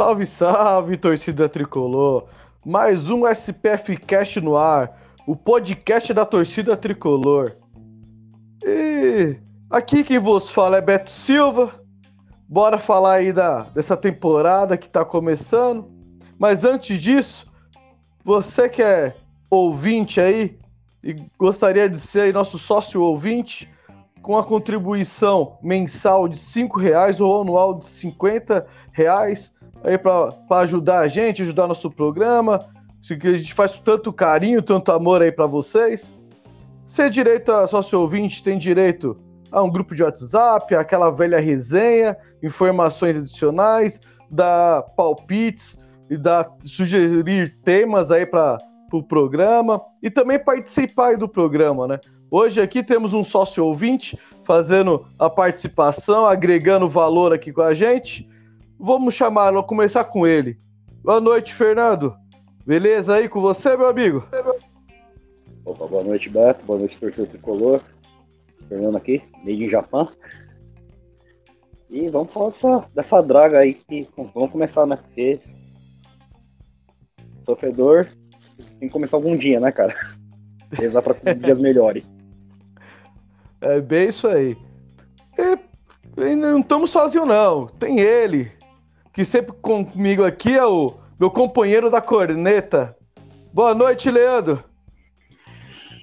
Salve, salve, torcida tricolor! Mais um SPF Cast no ar, o podcast da torcida tricolor. E aqui quem vos fala é Beto Silva. Bora falar aí da, dessa temporada que tá começando. Mas antes disso, você que é ouvinte aí e gostaria de ser nosso sócio ouvinte, com a contribuição mensal de R$ reais ou anual de R$ reais aí para ajudar a gente, ajudar nosso programa, que a gente faz tanto carinho, tanto amor aí para vocês. Ser direito a sócio ouvinte tem direito a um grupo de WhatsApp, aquela velha resenha, informações adicionais, dar palpites e dar sugerir temas aí para o pro programa e também participar do programa, né? Hoje aqui temos um sócio ouvinte fazendo a participação, agregando valor aqui com a gente. Vamos chamar, vamos começar com ele. Boa noite, Fernando. Beleza aí com você, meu amigo? Opa, boa noite, Beto. Boa noite, torcedor tricolor. Fernando aqui, made in Japão. E vamos falar dessa, dessa draga aí que vamos começar, né? Porque sofredor tem que começar algum dia, né, cara? Rezar para dias melhores. É bem isso aí. E, não estamos sozinhos, não. Tem ele, que sempre comigo aqui é o meu companheiro da corneta. Boa noite, Leandro.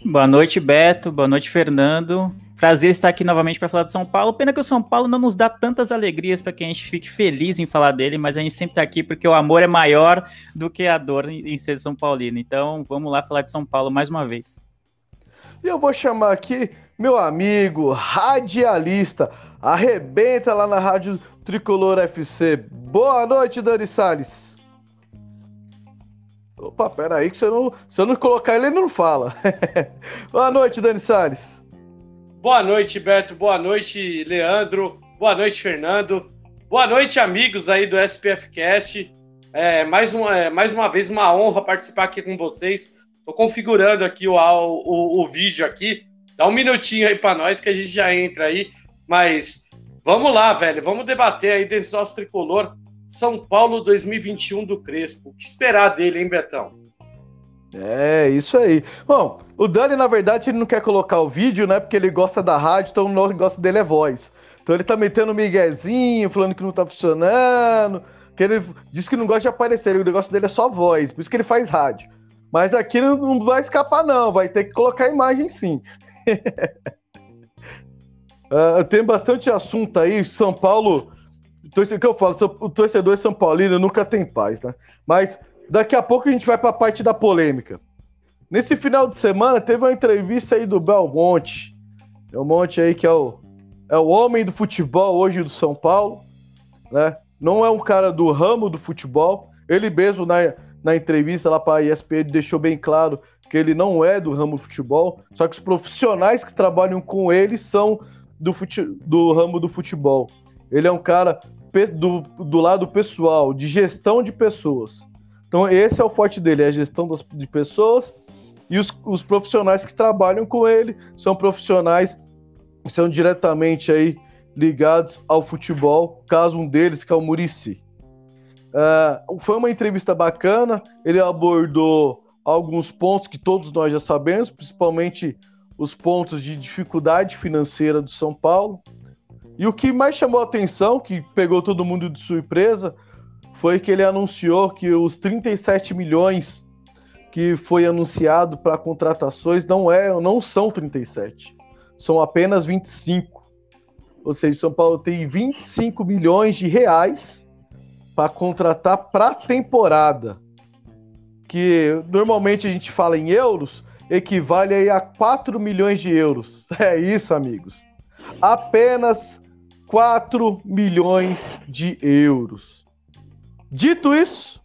Boa noite, Beto. Boa noite, Fernando. Prazer estar aqui novamente para falar de São Paulo. Pena que o São Paulo não nos dá tantas alegrias para que a gente fique feliz em falar dele, mas a gente sempre está aqui porque o amor é maior do que a dor em ser São Paulino. Então, vamos lá falar de São Paulo mais uma vez. E eu vou chamar aqui meu amigo radialista, arrebenta lá na Rádio Tricolor FC. Boa noite, Dani Salles. Opa, peraí que se eu não, se eu não colocar ele, ele não fala. Boa noite, Dani Salles. Boa noite, Beto. Boa noite, Leandro. Boa noite, Fernando. Boa noite, amigos aí do SPF Cast. É, mais, uma, é, mais uma vez, uma honra participar aqui com vocês. Estou configurando aqui o, o, o vídeo aqui. Dá um minutinho aí para nós que a gente já entra aí. Mas Vamos lá, velho. Vamos debater aí desse nosso tricolor São Paulo 2021 do Crespo. O que esperar dele, hein, Betão? É, isso aí. Bom, o Dani, na verdade, ele não quer colocar o vídeo, né? Porque ele gosta da rádio, então o negócio dele é voz. Então ele tá metendo miguezinho, falando que não tá funcionando. Que ele diz que não gosta de aparecer, o negócio dele é só voz, por isso que ele faz rádio. Mas aqui não vai escapar, não, vai ter que colocar imagem sim. Uh, tem bastante assunto aí. São Paulo, o que eu falo, o torcedor São Paulino nunca tem paz, né? Mas daqui a pouco a gente vai para a parte da polêmica. Nesse final de semana teve uma entrevista aí do Belmonte. Belmonte aí que é o, é o homem do futebol hoje do São Paulo, né? Não é um cara do ramo do futebol. Ele mesmo na, na entrevista lá para a ESPN deixou bem claro que ele não é do ramo do futebol, só que os profissionais que trabalham com ele são do, fute, do ramo do futebol. Ele é um cara do, do lado pessoal, de gestão de pessoas. Então, esse é o forte dele, é a gestão das, de pessoas. E os, os profissionais que trabalham com ele são profissionais que são diretamente aí ligados ao futebol, caso um deles, que é o Murici. Uh, foi uma entrevista bacana, ele abordou alguns pontos que todos nós já sabemos, principalmente os pontos de dificuldade financeira do São Paulo. E o que mais chamou a atenção, que pegou todo mundo de surpresa, foi que ele anunciou que os 37 milhões que foi anunciado para contratações não é, não são 37, são apenas 25. Ou seja, São Paulo tem 25 milhões de reais para contratar para temporada. Que normalmente a gente fala em euros, equivale aí a 4 milhões de euros. É isso, amigos. Apenas 4 milhões de euros. Dito isso,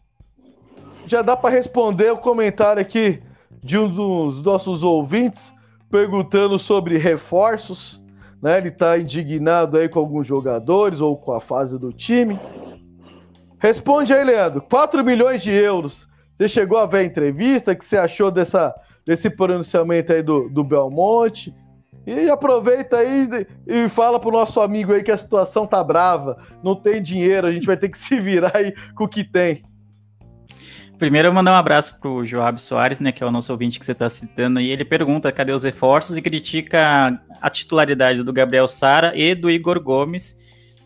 já dá para responder o comentário aqui de um dos nossos ouvintes perguntando sobre reforços. Né? Ele está indignado aí com alguns jogadores ou com a fase do time. Responde aí, Leandro. 4 milhões de euros. Você chegou a ver a entrevista? O que você achou dessa, desse pronunciamento aí do, do Belmonte? E aproveita aí e fala pro nosso amigo aí que a situação tá brava, não tem dinheiro, a gente vai ter que se virar aí com o que tem. Primeiro eu mandar um abraço pro Joab Soares, né, que é o nosso ouvinte que você está citando, e ele pergunta cadê os reforços e critica a titularidade do Gabriel Sara e do Igor Gomes,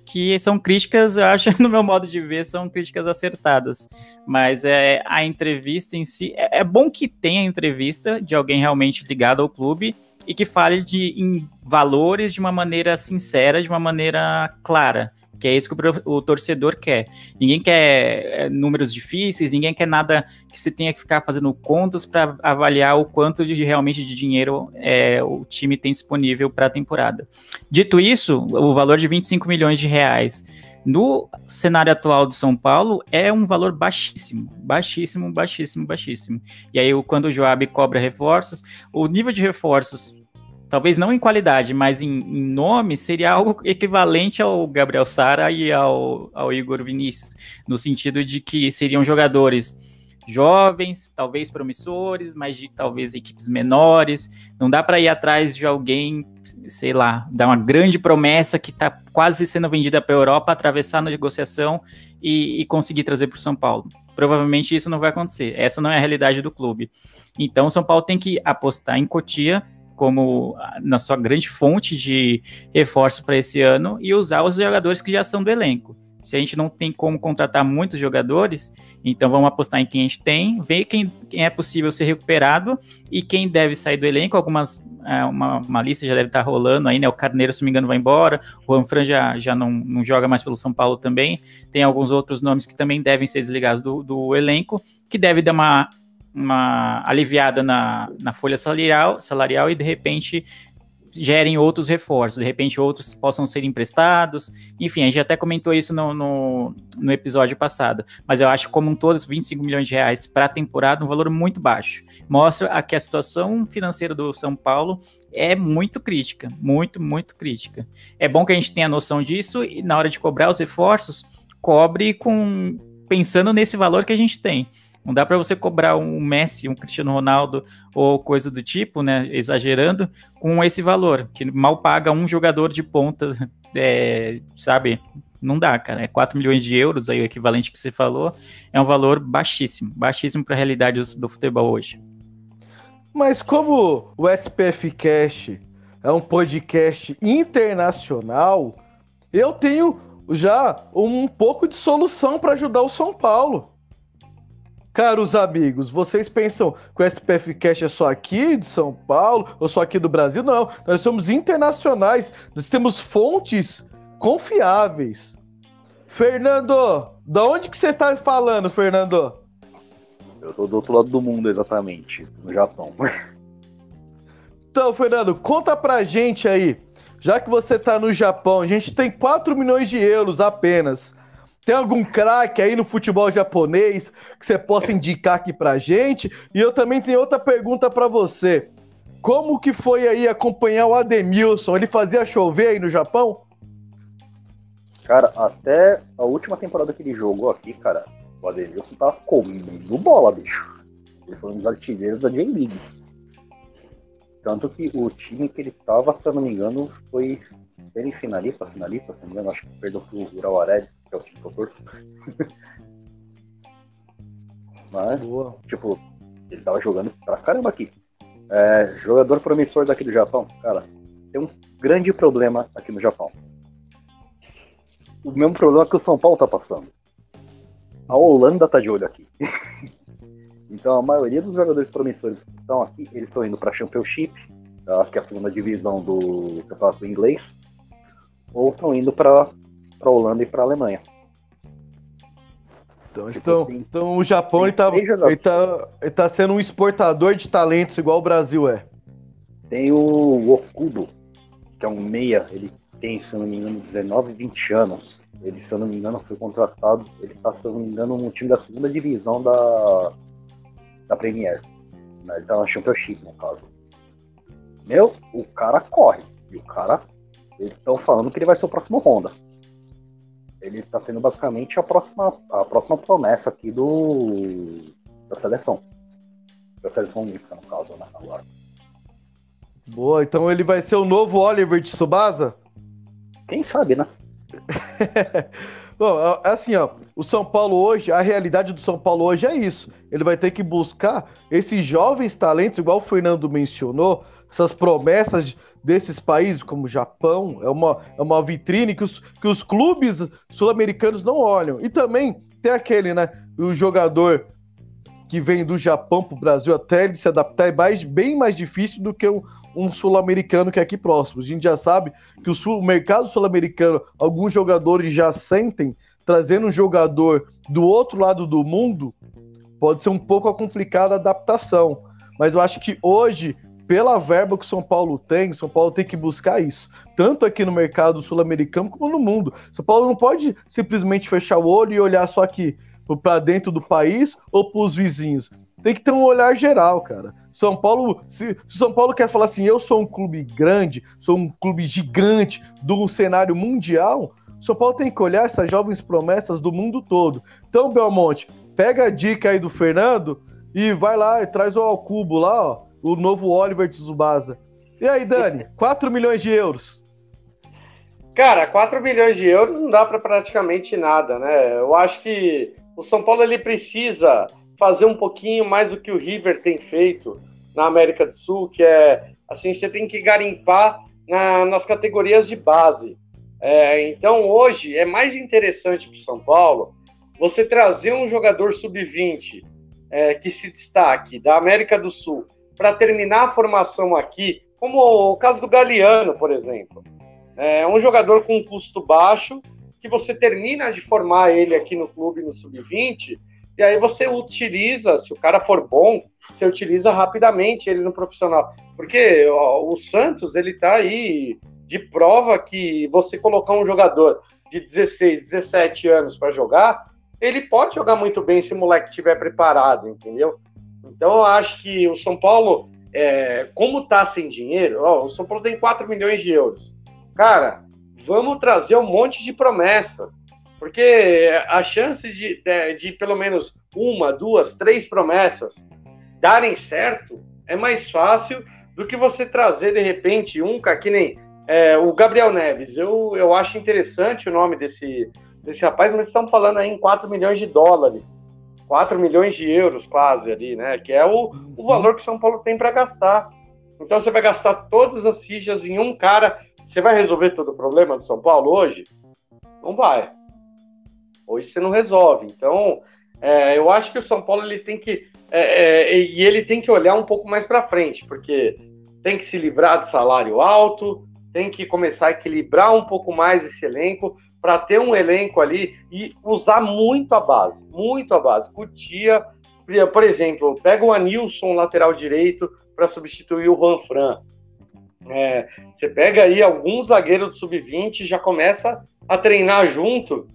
que são críticas, eu acho, no meu modo de ver, são críticas acertadas. Mas é, a entrevista em si. É, é bom que tenha entrevista de alguém realmente ligado ao clube e que fale de valores de uma maneira sincera, de uma maneira clara. Que é isso que o, torcedor quer. Ninguém quer é, números difíceis, ninguém quer nada que você tenha que ficar fazendo contas para avaliar o quanto de realmente de dinheiro é, o time tem disponível para a temporada. Dito isso, o valor de 25 milhões de reais no cenário atual do São Paulo é um valor baixíssimo, baixíssimo, baixíssimo, baixíssimo. E aí, quando o Joab cobra reforços, o nível de reforços talvez não em qualidade, mas em, em, nome, seria algo equivalente ao Gabriel Sara e ao, ao Igor Vinícius, no sentido de que seriam jogadores jovens, talvez promissores, mas de talvez equipes menores. Não dá para ir atrás de alguém, sei lá, dar uma grande promessa que está quase sendo vendida para a Europa, atravessar na negociação e, e conseguir trazer para o São Paulo. Provavelmente isso não vai acontecer. Essa não é a realidade do clube. Então, o São Paulo tem que apostar em Cotia como na sua grande fonte de reforço para esse ano e usar os jogadores que já são do elenco. Se a gente não tem como contratar muitos jogadores, então vamos apostar em quem a gente tem, ver quem, quem é possível ser recuperado e quem deve sair do elenco. Algumas, é, uma, uma, lista já deve estar rolando aí, né? O Carneiro, se não me engano, vai embora. O Juan já, já não, não joga mais pelo São Paulo também. Tem alguns outros nomes que também devem ser desligados do, do elenco, que deve dar uma uma aliviada na, na folha salarial, salarial e de repente gerem outros reforços, de repente outros possam ser emprestados, enfim, a gente até comentou isso no, no, no episódio passado, mas eu acho como um todo, 25 milhões de reais para a temporada, um valor muito baixo, mostra que a situação financeira do São Paulo é muito crítica, muito, muito crítica. É bom que a gente tenha noção disso e na hora de cobrar os reforços, cobre com pensando nesse valor que a gente tem. Não dá para você cobrar um Messi, um Cristiano Ronaldo ou coisa do tipo, né? Exagerando, com esse valor, que mal paga um jogador de ponta, é, sabe? Não dá, cara. É 4 milhões de euros, aí o equivalente que você falou, é um valor baixíssimo, baixíssimo para a realidade do, futebol hoje. Mas como o SPF Cash é um podcast internacional, eu tenho já um pouco de solução para ajudar o São Paulo. Caros amigos, vocês pensam que o SPF Cash é só aqui de São Paulo ou só aqui do Brasil? Não, nós somos internacionais, nós temos fontes confiáveis. Fernando, da onde que você está falando, Fernando? Eu tô do outro lado do mundo, exatamente, no Japão. Então, Fernando, conta pra gente aí, já que você tá no Japão, a gente tem 4 milhões de euros apenas. Tem algum craque aí no futebol japonês que você possa indicar aqui pra gente? E eu também tenho outra pergunta para você. Como que foi aí acompanhar o Ademilson? Ele fazia chover aí no Japão? Cara, até a última temporada que ele jogou aqui, cara, o Ademilson tava comendo bola, bicho. Ele foi um dos artilheiros da J-League. Tanto que o time que ele tava, se eu não me engano, foi semifinalista, finalista, se não me engano, acho que perdeu pro Ural Aredes que é o. Mas, Boa. tipo, ele tava jogando pra caramba aqui. É, jogador promissor daqui do Japão, cara, tem um grande problema aqui no Japão. O mesmo problema que o São Paulo tá passando. A Holanda tá de olho aqui. então a maioria dos jogadores promissores que estão aqui, eles estão indo pra Championship, tá? que é a segunda divisão do campeonato inglês, ou estão indo para para a Holanda e para a Alemanha. Então, então, então o Japão ele tá, ele, tá, ele tá sendo um exportador de talentos igual o Brasil é. Tem o Okudo, que é um meia, ele tem, se não me engano, 19, 20 anos. Ele, se eu não me engano, foi contratado. Ele está, se eu não me engano, no time da segunda divisão da, da Premier. Ele tá na Championship, no caso. Meu, o cara corre. E o cara. Eles estão falando que ele vai ser o próximo Honda. Ele está sendo basicamente a próxima, a próxima promessa aqui do da seleção. Da seleção olímpica, no caso, né? Agora. Boa, então ele vai ser o novo Oliver de Subasa? Quem sabe, né? Bom, assim, ó, o São Paulo hoje, a realidade do São Paulo hoje é isso. Ele vai ter que buscar esses jovens talentos, igual o Fernando mencionou, essas promessas desses países, como o Japão, é uma, é uma vitrine que os, que os clubes sul-americanos não olham. E também tem aquele, né, o jogador que vem do Japão para o Brasil, até ele se adaptar, é mais, bem mais difícil do que um, um sul-americano que é aqui próximo. A gente já sabe que o, sul, o mercado sul-americano, alguns jogadores já sentem, trazendo um jogador do outro lado do mundo, pode ser um pouco complicada a adaptação. Mas eu acho que hoje, pela verba que São Paulo tem, São Paulo tem que buscar isso. Tanto aqui no mercado sul-americano como no mundo. São Paulo não pode simplesmente fechar o olho e olhar só aqui para dentro do país ou para os vizinhos tem que ter um olhar geral, cara. São Paulo, se São Paulo quer falar assim, eu sou um clube grande, sou um clube gigante do cenário mundial, São Paulo tem que olhar essas jovens promessas do mundo todo. Então, Belmonte, pega a dica aí do Fernando e vai lá e traz o Alcubo lá, ó, o novo Oliver Tsubasa. E aí, Dani, 4 milhões de euros. Cara, 4 milhões de euros não dá para praticamente nada, né? Eu acho que o São Paulo ele precisa fazer um pouquinho mais do que o River tem feito na América do Sul, que é assim, você tem que garimpar na, nas categorias de base. É, então hoje é mais interessante para o São Paulo você trazer um jogador sub-20 é, que se destaque da América do Sul para terminar a formação aqui, como o caso do Galeano, por exemplo. É um jogador com um custo baixo que você termina de formar ele aqui no clube no sub-20 e aí você utiliza, se o cara for bom, você utiliza rapidamente ele no profissional. Porque ó, o Santos, ele tá aí de prova que você colocar um jogador de 16, 17 anos para jogar, ele pode jogar muito bem se o moleque estiver preparado, entendeu? Então eu acho que o São Paulo, é, como tá sem dinheiro, ó, o São Paulo tem 4 milhões de euros. Cara, vamos trazer um monte de promessa. Porque a chance de, de, de, pelo menos uma, duas, três promessas darem certo é mais fácil do que você trazer de repente um, que nem é, o Gabriel Neves. Eu, eu acho interessante o nome desse, desse rapaz, mas estamos falando aí em 4 milhões de dólares. 4 milhões de euros quase ali, né? Que é o, o valor que São Paulo tem para gastar. Então você vai gastar todas as fichas em um cara. Você vai resolver todo o problema do São Paulo hoje? Não vai. Hoje você não resolve. Então, é, eu acho que o São Paulo ele tem que é, é, e ele tem que olhar um pouco mais para frente, porque tem que se livrar de salário alto, tem que começar a equilibrar um pouco mais esse elenco para ter um elenco ali e usar muito a base, muito a base. Cutia, por exemplo, pega o Anilson lateral direito para substituir o Juan Fran. É, você pega aí alguns zagueiros do sub-20 já começa a treinar junto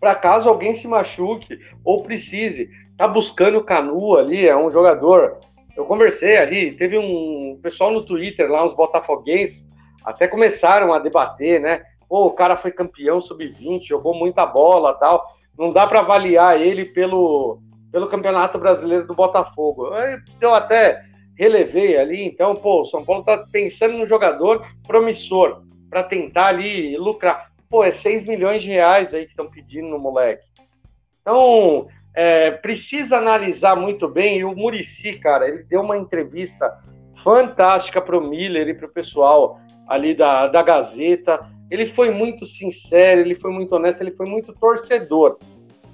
para caso alguém se machuque ou precise. Tá buscando o Canu ali, é um jogador. Eu conversei ali, teve um pessoal no Twitter lá, uns botafoguenses, até começaram a debater, né? Pô, o cara foi campeão sub-20, jogou muita bola tal. Não dá para avaliar ele pelo, pelo Campeonato Brasileiro do Botafogo. Eu até relevei ali, então, pô, o São Paulo tá pensando num jogador promissor para tentar ali lucrar pô, é 6 milhões de reais aí que estão pedindo no moleque. Então, é, precisa analisar muito bem. E o Murici, cara, ele deu uma entrevista fantástica para o Miller e para o pessoal ali da, da Gazeta. Ele foi muito sincero, ele foi muito honesto, ele foi muito torcedor.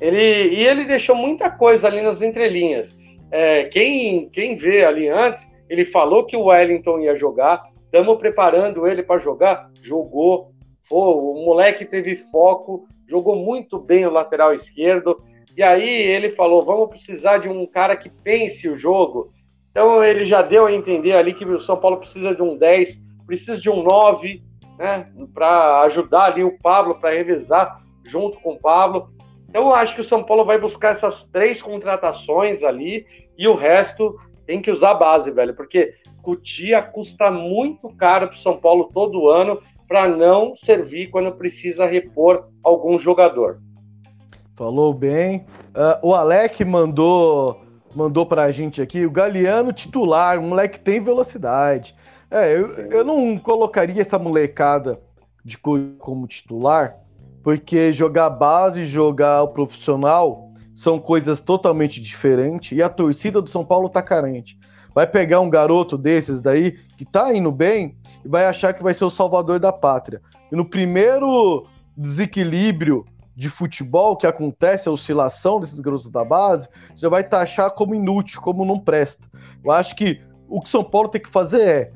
Ele, e ele deixou muita coisa ali nas entrelinhas. É, quem, quem vê ali antes, ele falou que o Wellington ia jogar, estamos preparando ele para jogar, jogou, Pô, o moleque teve foco, jogou muito bem o lateral esquerdo. E aí ele falou: vamos precisar de um cara que pense o jogo. Então ele já deu a entender ali que o São Paulo precisa de um 10, precisa de um 9, né? Para ajudar ali o Pablo, para revezar junto com o Pablo. Então eu acho que o São Paulo vai buscar essas três contratações ali e o resto tem que usar a base, velho, porque Cutia custa muito caro para o São Paulo todo ano para não servir quando precisa repor algum jogador. Falou bem. Uh, o Alec mandou mandou para a gente aqui o Galeano titular, um moleque tem velocidade. É, eu, eu não colocaria essa molecada de como titular, porque jogar base e jogar o profissional são coisas totalmente diferentes e a torcida do São Paulo tá carente. Vai pegar um garoto desses daí que tá indo bem e vai achar que vai ser o salvador da pátria. E no primeiro desequilíbrio de futebol que acontece, a oscilação desses garotos da base, já vai taxar como inútil, como não presta. Eu acho que o que São Paulo tem que fazer é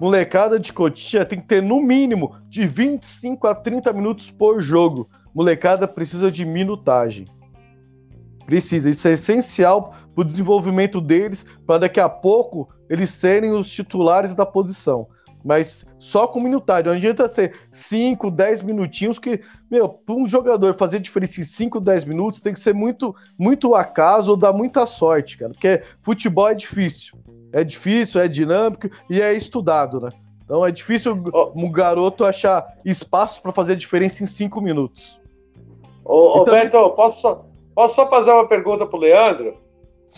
molecada de Cotia tem que ter no mínimo de 25 a 30 minutos por jogo. Molecada precisa de minutagem. Precisa, isso é essencial para o desenvolvimento deles, para daqui a pouco eles serem os titulares da posição. Mas só com minutagem. Não adianta ser 5, 10 minutinhos, que, meu, para um jogador fazer diferença em 5, 10 minutos, tem que ser muito, muito acaso ou dar muita sorte, cara. Porque futebol é difícil. É difícil, é dinâmico e é estudado, né? Então é difícil oh. um garoto achar espaço para fazer diferença em 5 minutos. Ô, então... Beto, posso só, posso só fazer uma pergunta pro Leandro?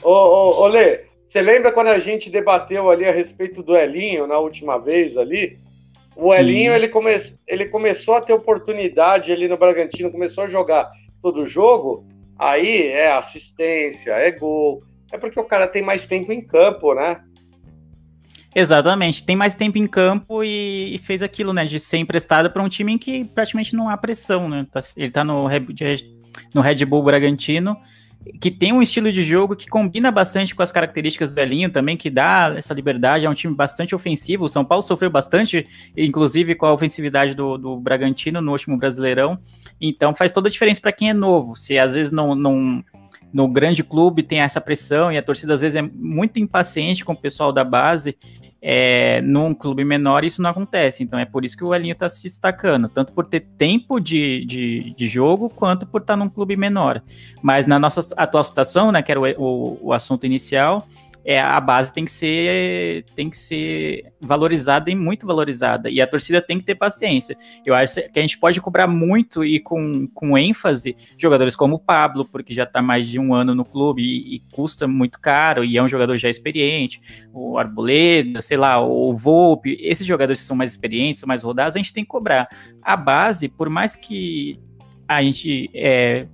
Ô, ô, ô Lê, você lembra quando a gente debateu ali a respeito do Elinho na última vez ali? O Sim. Elinho ele, come, ele começou a ter oportunidade ali no Bragantino, começou a jogar todo o jogo. Aí é assistência, é gol. É porque o cara tem mais tempo em campo, né? Exatamente, tem mais tempo em campo e, e fez aquilo, né, de ser emprestado para um time em que praticamente não há pressão, né? Tá, ele tá no, no Red Bull Bragantino que tem um estilo de jogo que combina bastante com as características do Elinho também, que dá essa liberdade, é um time bastante ofensivo. O São Paulo sofreu bastante, inclusive com a ofensividade do, do Bragantino no último Brasileirão. Então faz toda a diferença para quem é novo. Se às vezes não, não no grande clube tem essa pressão e a torcida às vezes é muito impaciente com o pessoal da base é, num clube menor isso não acontece. Então é por isso que o Elinho está se destacando, tanto por ter tempo de, de, de, jogo, quanto por estar tá num clube menor. Mas na nossa atual situação, né, que era o, o, o assunto inicial, é, a base tem que ser tem que ser valorizada e muito valorizada. E a torcida tem que ter paciência. Eu acho que a gente pode cobrar muito e com, com ênfase jogadores como o Pablo, porque já está mais de um ano no clube e, e, custa muito caro, e é um jogador já experiente, o Arboleda, sei lá, o Volpe, esses jogadores que são mais experientes, são mais rodados, a gente tem que cobrar. A base, por mais que a gente é,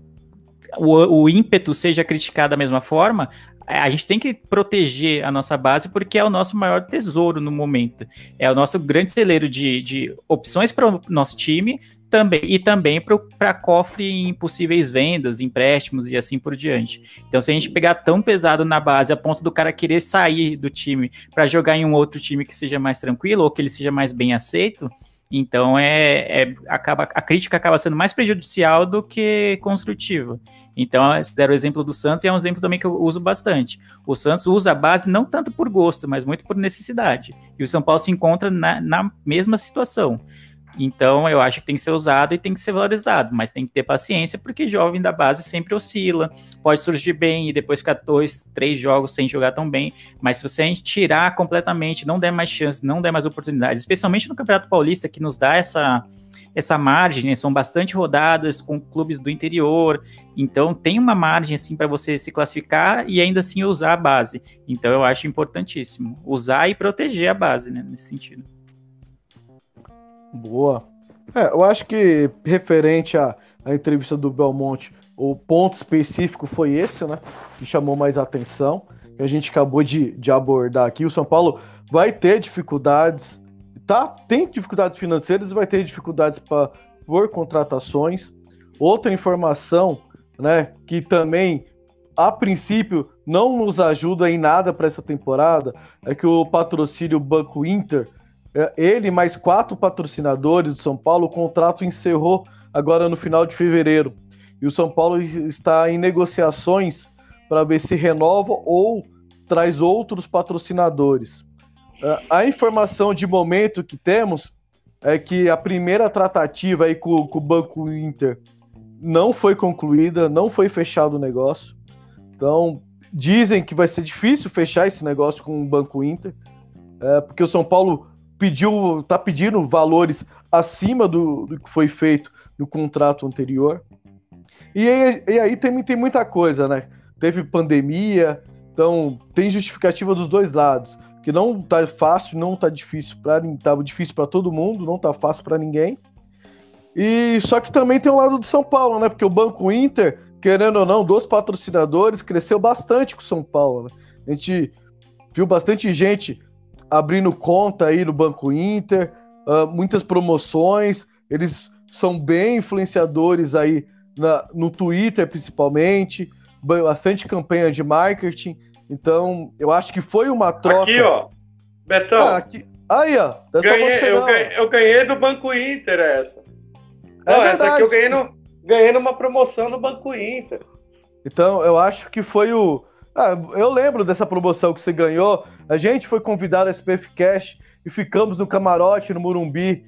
o, o, ímpeto seja criticado da mesma forma, a gente tem que proteger a nossa base porque é o nosso maior tesouro no momento. É o nosso grande celeiro de, de opções para o nosso time também e também para cofre em possíveis vendas, empréstimos e assim por diante. Então, se a gente pegar tão pesado na base a ponto do cara querer sair do time para jogar em um outro time que seja mais tranquilo ou que ele seja mais bem aceito, então é, é, acaba, a crítica acaba sendo mais prejudicial do que construtiva. Então, deram o exemplo do Santos e é um exemplo também que eu uso bastante. O Santos usa a base não tanto por gosto, mas muito por necessidade. E o São Paulo se encontra na, na mesma situação. Então, eu acho que tem que ser usado e tem que ser valorizado, mas tem que ter paciência, porque jovem da base sempre oscila, pode surgir bem e depois ficar dois, três jogos sem jogar tão bem. Mas se você tirar completamente, não der mais chance, não der mais oportunidades, especialmente no Campeonato Paulista, que nos dá essa, essa margem, né? são bastante rodadas com clubes do interior, então tem uma margem assim para você se classificar e ainda assim usar a base. Então eu acho importantíssimo usar e proteger a base, né, nesse sentido. Boa. É, eu acho que referente à, à entrevista do Belmonte, o ponto específico foi esse, né? Que chamou mais atenção, que a gente acabou de, de abordar aqui. O São Paulo vai ter dificuldades, tá? Tem dificuldades financeiras e vai ter dificuldades para por contratações. Outra informação, né, que também a princípio não nos ajuda em nada para essa temporada, é que o patrocínio Banco Inter ele mais quatro patrocinadores do São Paulo, o contrato encerrou agora no final de fevereiro. e o São Paulo está em negociações para ver se renova ou traz outros patrocinadores. É, a informação de momento que temos é que a primeira tratativa aí com, com o Banco Inter não foi concluída, não foi fechado o negócio. Então, dizem que vai ser difícil fechar esse negócio com o Banco Inter, é, porque o São Paulo pediu, tá pedindo valores acima do, do que foi feito no contrato anterior. E aí, e aí tem, tem muita coisa, né? Teve pandemia, então tem justificativa dos dois lados, que não tá fácil, não tá difícil para tá difícil para todo mundo, não tá fácil para ninguém. E só que também tem o lado do São Paulo, né? Porque o Banco Inter, querendo ou não, dos patrocinadores, cresceu bastante com o São Paulo. Né? A gente viu bastante gente abrindo conta aí no Banco Inter, uh, muitas promoções. Eles são bem influenciadores aí na, no Twitter, principalmente, bastante campanha de marketing. Então, eu acho que foi uma troca. Aqui, ó. Betão. Ah, aqui... Aí, ó. É ganhei, eu, ganhei, eu, ganhei, do Banco Inter essa. É não, essa aqui eu ganhei, no, ganhei numa promoção no Banco Inter. Então, eu acho que foi o. Ah, eu lembro dessa promoção que você ganhou. A gente foi convidado a SPF Cash e ficamos no camarote no Murumbi,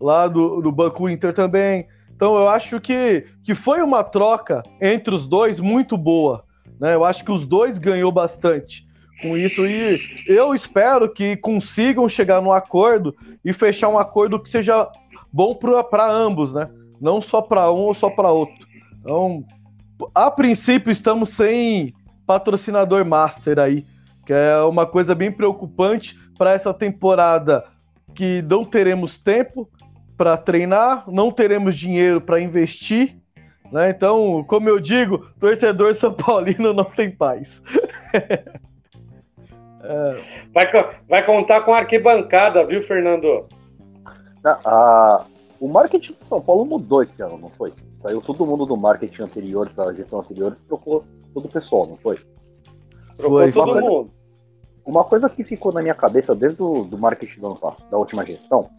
lá do, do Banco Inter também. Então eu acho que, que foi uma troca entre os dois muito boa. Né? Eu acho que os dois ganhou bastante com isso e eu espero que consigam chegar num acordo e fechar um acordo que seja bom para ambos, né? Não só para um ou só para outro. Então, a princípio estamos sem patrocinador master aí, que é uma coisa bem preocupante para essa temporada que não teremos tempo para treinar, não teremos dinheiro para investir, né? Então, como eu digo, torcedor são paulino não tem paz. é... vai, vai contar com arquibancada, viu, Fernando? Ah, o marketing do São Paulo mudou esse ano, não foi? Saiu todo mundo do marketing anterior para a gestão anterior e trocou todo o pessoal, não foi? Trocou foi, todo mundo. Uma coisa que ficou na minha cabeça desde o do marketing do ano passado, da última gestão,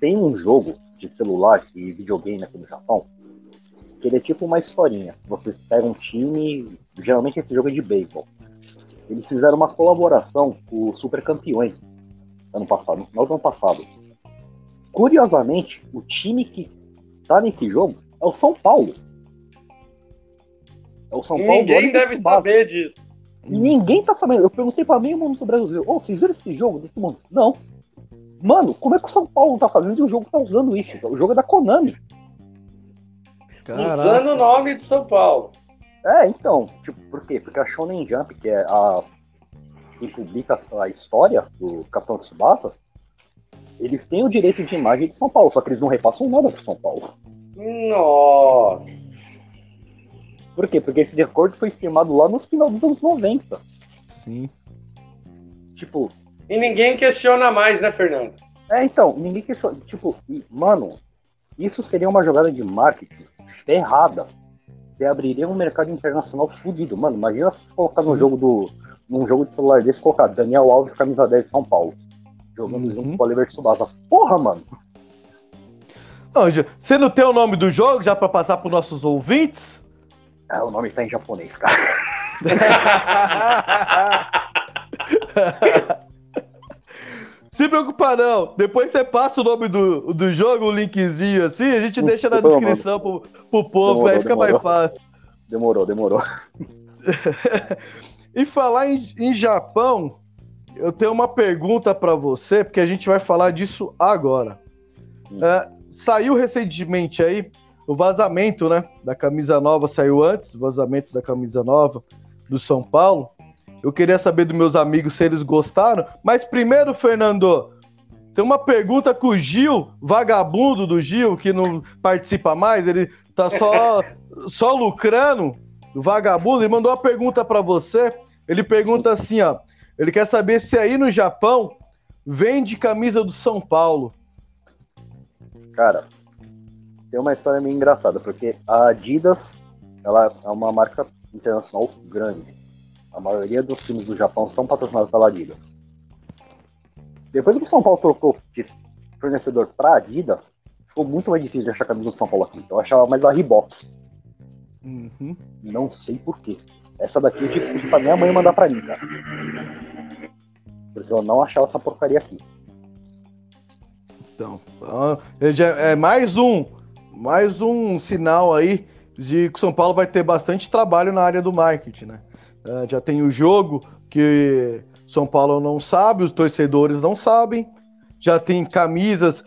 tem um jogo de celular e videogame aqui no Japão, que ele é tipo uma historinha. Vocês pegam um time, geralmente esse jogo é de beisebol. Eles fizeram uma colaboração com o Super Campeões ano passado, no final do ano passado. Curiosamente, o time que tá nesse jogo é o São Paulo. É o São Paulo. Ninguém deve saber disso. E ninguém tá sabendo. Eu perguntei pra meio mundo do Brasil, ô, oh, vocês viram esse jogo desse mundo? Não. Mano, como é que o São Paulo tá fazendo e o jogo tá usando isso? O jogo é da Konami. Caraca. Usando o nome do São Paulo. É, então, tipo, por quê? Porque a Shonen Jump, que é a quem publica a história do Capitão Tsubasa, eles têm o direito de imagem de São Paulo, só que eles não repassam nada pro São Paulo. Nossa! Por quê? Porque esse acordo foi firmado lá no final dos anos 90. Sim. Tipo. E ninguém questiona mais, né, Fernando? É, então, ninguém questiona. Tipo, mano, isso seria uma jogada de marketing errada. Você abriria um mercado internacional fudido. Mano, imagina se colocar no jogo do. num jogo de celular desse, colocar Daniel Alves, camisa 10 de São Paulo. Jogando uhum. junto com o Oliver Tsubasa. Porra, mano! Não, você não tem o nome do jogo já para passar para nossos ouvintes? Ah, o nome está em japonês, cara. Se preocupa não. Depois você passa o nome do, do jogo, o linkzinho assim, a gente deixa na descrição pro, pro povo, demorou, aí fica demorou. mais fácil. Demorou, demorou. e falar em, em Japão, eu tenho uma pergunta para você, porque a gente vai falar disso agora. Hum. É, saiu recentemente aí o vazamento, né? Da camisa nova saiu antes, o vazamento da camisa nova do São Paulo. Eu queria saber dos meus amigos se eles gostaram. Mas primeiro, Fernando, tem uma pergunta com o Gil, vagabundo do Gil, que não participa mais, ele tá só, só lucrando, vagabundo, ele mandou uma pergunta para você. Ele pergunta assim, ó. Ele quer saber se aí no Japão vende camisa do São Paulo. Cara, tem uma história meio engraçada, porque a Adidas ela é uma marca internacional grande. A maioria dos times do Japão são patrocinados pela Adidas. Depois que o São Paulo trocou de fornecedor para Adidas, ficou muito mais difícil de achar camisa do São Paulo aqui. Então eu achava mais a Reebok. Uhum. Não sei porquê. Essa daqui eu tive que pra minha mãe mandar pra mim, cara. Porque eu não achava essa porcaria aqui. Então, ah, já é mais um, mais um sinal aí de que o São Paulo vai ter bastante trabalho na área do marketing, né? Ah, já tem o jogo que São Paulo não sabe, os torcedores não sabem. Já tem camisas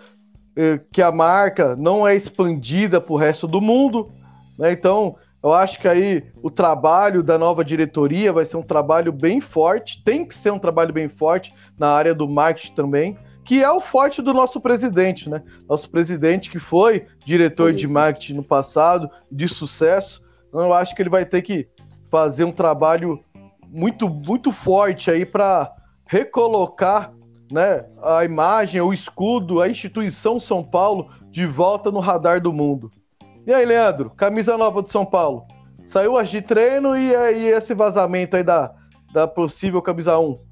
eh, que a marca não é expandida para o resto do mundo, né? Então, eu acho que aí o trabalho da nova diretoria vai ser um trabalho bem forte, tem que ser um trabalho bem forte na área do marketing também, que é o forte do nosso presidente, né? Nosso presidente que foi diretor de marketing no passado, de sucesso. Então, eu acho que ele vai ter que fazer um trabalho muito, muito forte aí para recolocar né, a imagem, o escudo, a instituição São Paulo de volta no radar do mundo. E aí, Leandro, camisa nova do São Paulo. Saiu as de treino e aí esse vazamento aí da, da possível camisa 1.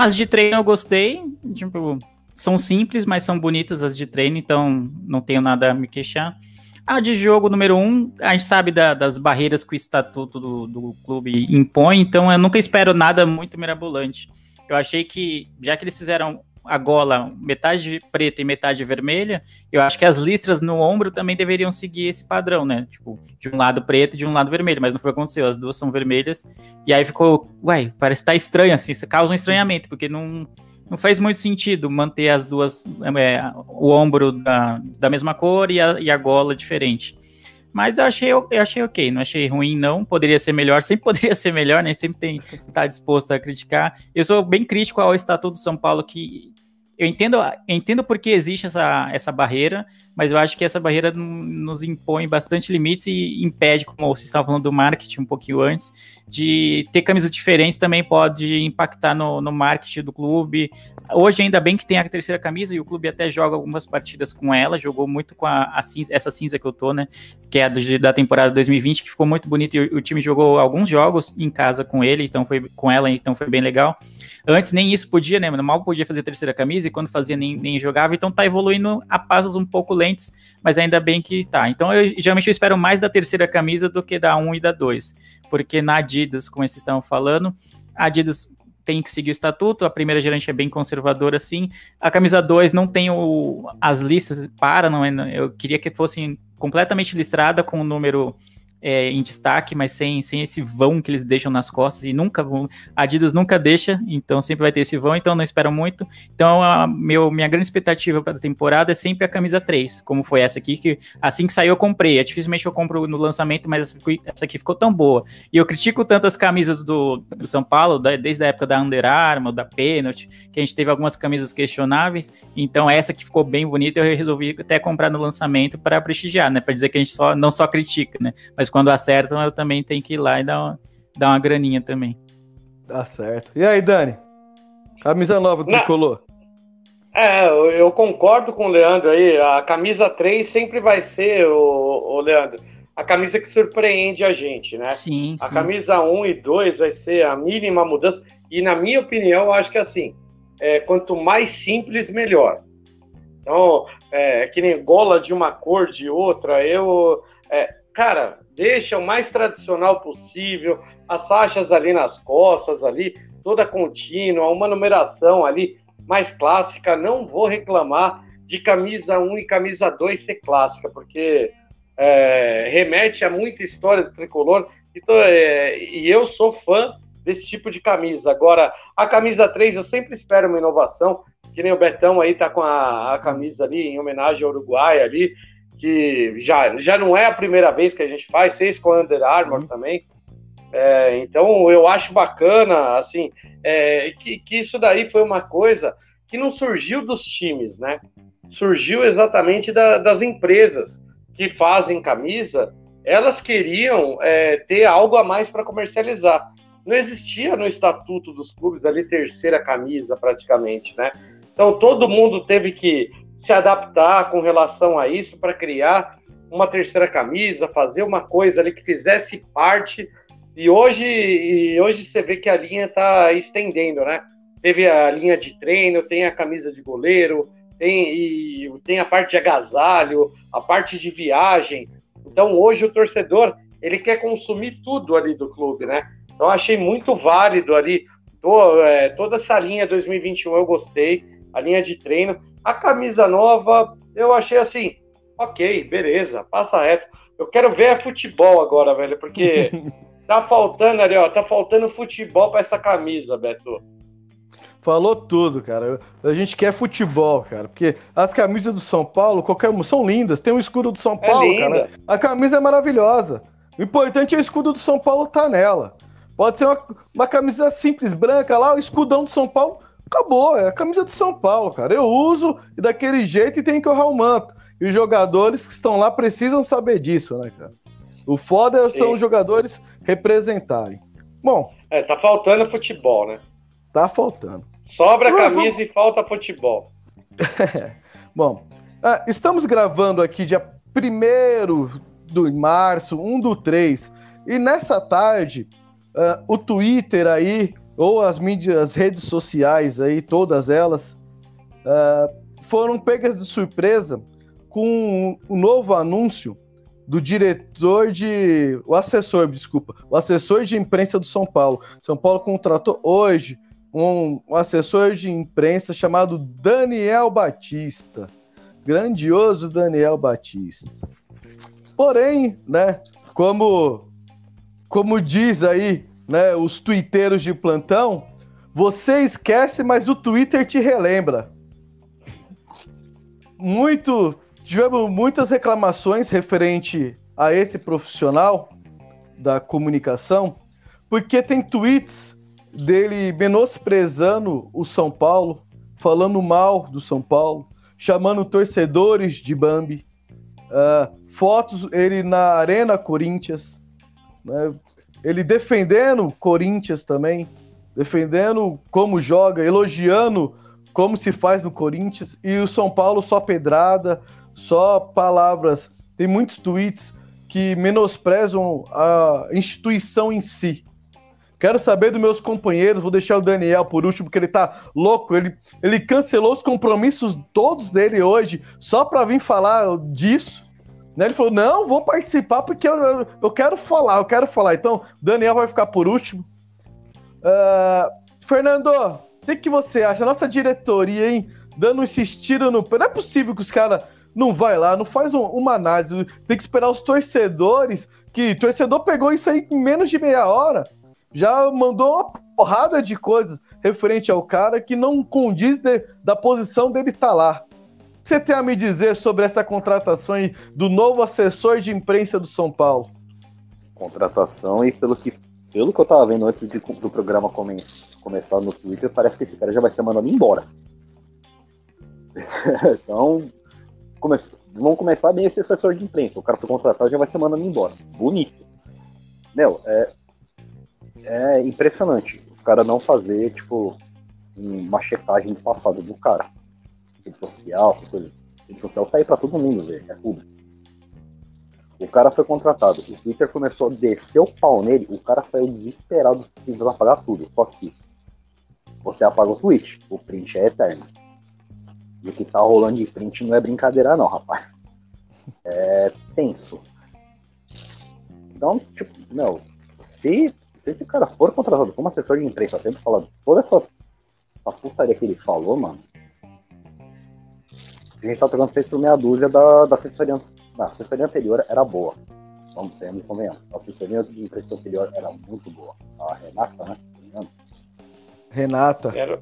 As de treino eu gostei. Tipo, são simples, mas são bonitas as de treino, então não tenho nada a me queixar. A de jogo número 1, um, a gente sabe da, das barreiras que o estatuto do, do clube impõe, então eu nunca espero nada muito mirabolante. Eu achei que, já que eles fizeram a gola metade preta e metade vermelha, eu acho que as listras no ombro também deveriam seguir esse padrão, né? Tipo, de um lado preto e de um lado vermelho, mas não foi o que aconteceu, as duas são vermelhas, e aí ficou, uai, parece que tá estranho assim, isso causa um estranhamento, porque não, não faz muito sentido manter as duas, é, o ombro da, da mesma cor e a, e a gola diferente. Mas eu achei, eu achei ok, não achei ruim, não. Poderia ser melhor, sempre poderia ser melhor, né? Sempre tem tá disposto a criticar. Eu sou bem crítico ao Estatuto de São Paulo, que eu entendo, entendo porque existe essa, essa barreira, mas eu acho que essa barreira nos impõe bastante limites e impede, como vocês estavam falando do marketing um pouquinho antes, de ter camisas diferentes também pode impactar no, no marketing do clube. Hoje, ainda bem que tem a terceira camisa e o clube até joga algumas partidas com ela, jogou muito com a, a cinza, essa cinza que eu tô, né? Que é a da temporada 2020, que ficou muito bonito e o, o time jogou alguns jogos em casa com ele, então foi com ela, então foi bem legal. Antes nem isso podia, né? Mal podia fazer terceira camisa e quando fazia nem, nem jogava, então tá evoluindo a passos um pouco lentos, mas ainda bem que tá. Então eu geralmente eu espero mais da terceira camisa do que da 1 e da 2, porque na Adidas, como vocês estavam falando, a Adidas tem que seguir o estatuto, a primeira gerente é bem conservadora assim, a camisa 2 não tem o, as listas para, não é, eu queria que fossem completamente listrada com o número é, em destaque, mas sem, sem esse vão que eles deixam nas costas e nunca vão. A Adidas nunca deixa, então sempre vai ter esse vão, então não espero muito. Então, a meu, minha grande expectativa para a temporada é sempre a camisa 3, como foi essa aqui, que assim que saiu eu comprei. É, dificilmente eu compro no lançamento, mas essa, aqui ficou tão boa. E eu critico tantas camisas do, do São Paulo, da, desde a época da Under Armour, da Penalty, que a gente teve algumas camisas questionáveis. Então, essa que ficou bem bonita, eu resolvi até comprar no lançamento para prestigiar, né? Para dizer que a gente só, não só critica, né? Mas quando acertam, eu também tenho que ir lá e dar uma, dar uma graninha também. Tá certo. E aí, Dani? Camisa nova do tricolor. É, eu concordo com o Leandro aí. A camisa 3 sempre vai ser, o, o Leandro, a camisa que surpreende a gente, né? Sim, A camisa 1 e 2 vai ser a mínima mudança. E, na minha opinião, eu acho que assim, é, quanto mais simples, melhor. Então, é, que nem gola de uma cor de outra, eu. É, cara, deixa o mais tradicional possível, as faixas ali nas costas, ali, toda contínua, uma numeração ali mais clássica. Não vou reclamar de camisa 1 e camisa 2 ser clássica, porque é, remete a muita história do tricolor. Então, é, e eu sou fã desse tipo de camisa. Agora, a camisa 3 eu sempre espero uma inovação, que nem o Betão aí tá com a, a camisa ali em homenagem ao Uruguai ali que já, já não é a primeira vez que a gente faz, fez com a Under Armour Sim. também. É, então eu acho bacana, assim, é, que, que isso daí foi uma coisa que não surgiu dos times, né? Surgiu exatamente da, das empresas que fazem camisa, elas queriam é, ter algo a mais para comercializar. Não existia no estatuto dos clubes ali terceira camisa praticamente, né? Então todo mundo teve que se adaptar com relação a isso para criar uma terceira camisa, fazer uma coisa ali que fizesse parte. E hoje, e hoje você vê que a linha está estendendo, né? Teve a linha de treino, tem a camisa de goleiro, tem, e, tem a parte de agasalho, a parte de viagem. Então hoje o torcedor ele quer consumir tudo ali do clube, né? Então achei muito válido ali tô, é, toda essa linha 2021 eu gostei, a linha de treino, a camisa nova eu achei assim, ok, beleza, passa reto. Eu quero ver é futebol agora, velho, porque tá faltando ali, ó, tá faltando futebol para essa camisa, Beto. Falou tudo, cara. A gente quer futebol, cara. Porque as camisas do São Paulo, qualquer uma, são lindas. Tem o um escudo do São é Paulo, é cara. A camisa é maravilhosa. O importante é o escudo do São Paulo tá nela. Pode ser uma, uma camisa simples, branca lá, o escudão do São Paulo. Acabou, é a camisa do São Paulo, cara. Eu uso e daquele jeito e tem que honrar o manto. E os jogadores que estão lá precisam saber disso, né, cara? O foda Sim. são os jogadores representarem. Bom. É, tá faltando futebol, né? Tá faltando. Sobra camisa vamos... e falta futebol. Bom, ah, estamos gravando aqui dia 1 de março, 1 do 3. E nessa tarde, uh, o Twitter aí, ou as mídias, as redes sociais aí, todas elas, uh, foram pegas de surpresa com o um novo anúncio do diretor de. O assessor, desculpa. O assessor de imprensa do São Paulo. São Paulo contratou hoje um, um assessor de imprensa chamado Daniel Batista. Grandioso Daniel Batista. Porém, né, como, como diz aí, né, os twitteiros de plantão, você esquece, mas o Twitter te relembra. Muito, tivemos muitas reclamações referente a esse profissional da comunicação, porque tem tweets dele menosprezando o São Paulo, falando mal do São Paulo, chamando torcedores de Bambi, uh, fotos ele na Arena Corinthians, né, ele defendendo Corinthians também, defendendo como joga, elogiando como se faz no Corinthians, e o São Paulo só pedrada, só palavras. Tem muitos tweets que menosprezam a instituição em si. Quero saber dos meus companheiros, vou deixar o Daniel por último, porque ele tá louco. Ele, ele cancelou os compromissos todos dele hoje, só para vir falar disso. Né? Ele falou: não, vou participar porque eu, eu, quero falar, eu quero falar. Então, Daniel vai ficar por último. Uh, Fernando, o que, que você acha? Nossa diretoria, hein? Dando esse tiro no. Não é possível que os caras não vai lá, não faz um, uma análise. Tem que esperar os torcedores. Que torcedor pegou isso aí em menos de meia hora já mandou uma porrada de coisas referente ao cara que não condiz de, da posição dele estar tá lá. Você tem a me dizer sobre essa contratação do novo assessor de imprensa do São Paulo? Contratação e pelo que, pelo que eu tava vendo antes de, do programa come, começar no Twitter, parece que esse cara já vai ser mandado embora. então, come, vamos começar bem esse assessor de imprensa. O cara foi contratado já vai ser mandado embora. Bonito. Meu, é, é impressionante o cara não fazer, tipo, uma checagem do passado do cara. Rede social, coisa. Rede social tá aí pra todo mundo ver, é público. O cara foi contratado, o Twitter começou a descer o pau nele, o cara saiu desesperado tentando apagar tudo. Só que você apaga o tweet, o print é eterno. E o que tá rolando de print não é brincadeira não, rapaz. É tenso. Então, tipo, meu, se se esse cara for contratado como assessor de imprensa, sempre falando toda essa, essa putaria que ele falou, mano, a gente tá trocando seis por meia dúzia da, da assessoria. Da assessoria anterior era boa. Vamos ver, me convenhamos. A assessoria de imprensa anterior era muito boa. A Renata, né? Renata. Era...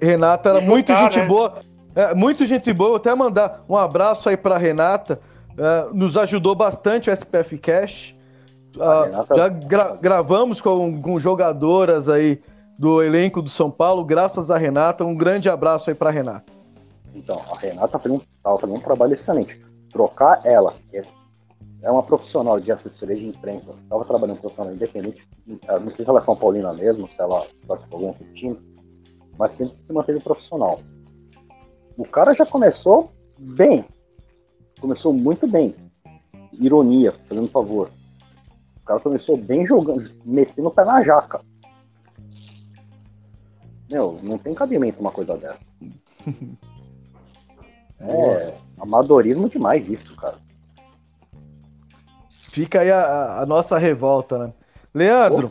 Renata era muito gente né? boa. É, muito gente boa. Vou até mandar um abraço aí pra Renata. É, nos ajudou bastante o SPF Cash. Ah, já gra gravamos com, com jogadoras aí do elenco do São Paulo, graças a Renata. Um grande abraço aí para Renata. Então, a Renata fez um, ela fazendo um trabalho excelente. Trocar ela, que é uma profissional de assessoria de imprensa, estava trabalhando profissional independente, não sei se ela é São Paulina mesmo, se ela participou algum outro time, mas sempre se manteve profissional. O cara já começou bem, começou muito bem. Ironia, fazendo favor. O cara começou bem jogando, metendo o pé na jaca. Meu, não tem cabimento uma coisa dessa. É amadorismo demais isso, cara. Fica aí a, a nossa revolta, né? Leandro,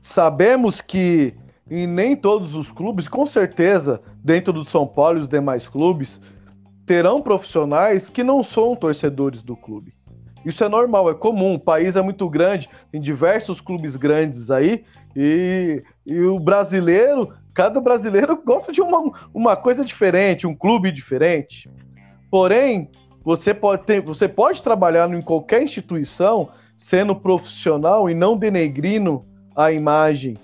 sabemos que em nem todos os clubes, com certeza, dentro do São Paulo e os demais clubes, terão profissionais que não são torcedores do clube. Isso é normal, é comum. O país é muito grande, tem diversos clubes grandes aí, e, e o brasileiro, cada brasileiro gosta de uma, uma coisa diferente, um clube diferente. Porém, você pode, ter, você pode trabalhar em qualquer instituição sendo profissional e não denegrindo a imagem.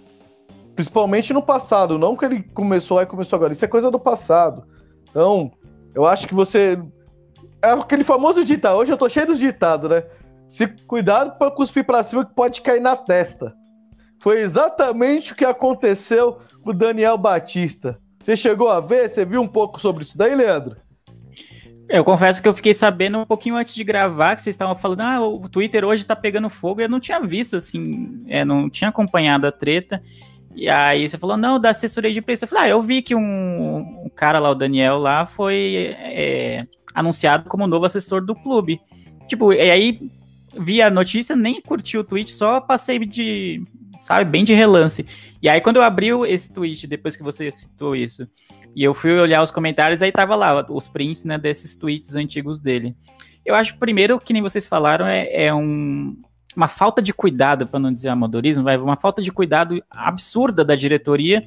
Principalmente no passado, não que ele começou aí começou agora. Isso é coisa do passado. Então, eu acho que você é aquele famoso ditado. Hoje eu tô cheio dos ditados, né? Se cuidado para cuspir para cima que pode cair na testa. Foi exatamente o que aconteceu com o Daniel Batista. Você chegou a ver? Você viu um pouco sobre isso daí, Leandro? Eu confesso que eu fiquei sabendo um pouquinho antes de gravar que vocês estavam falando, ah, o Twitter hoje tá pegando fogo. Eu não tinha visto, assim, é, não tinha acompanhado a treta. E aí você falou, não, da assessoria de imprensa. Eu falei, ah, eu vi que um, um cara lá, o Daniel lá, foi é, anunciado como novo assessor do clube. Tipo, e aí vi a notícia, nem curti o tweet, só passei de, sabe, bem de relance. E aí quando eu abri esse tweet, depois que você citou isso, e eu fui olhar os comentários, aí tava lá os prints, né, desses tweets antigos dele. Eu acho, primeiro, que nem vocês falaram, é, é um, uma falta de cuidado, para não dizer amadorismo, vai uma falta de cuidado absurda da diretoria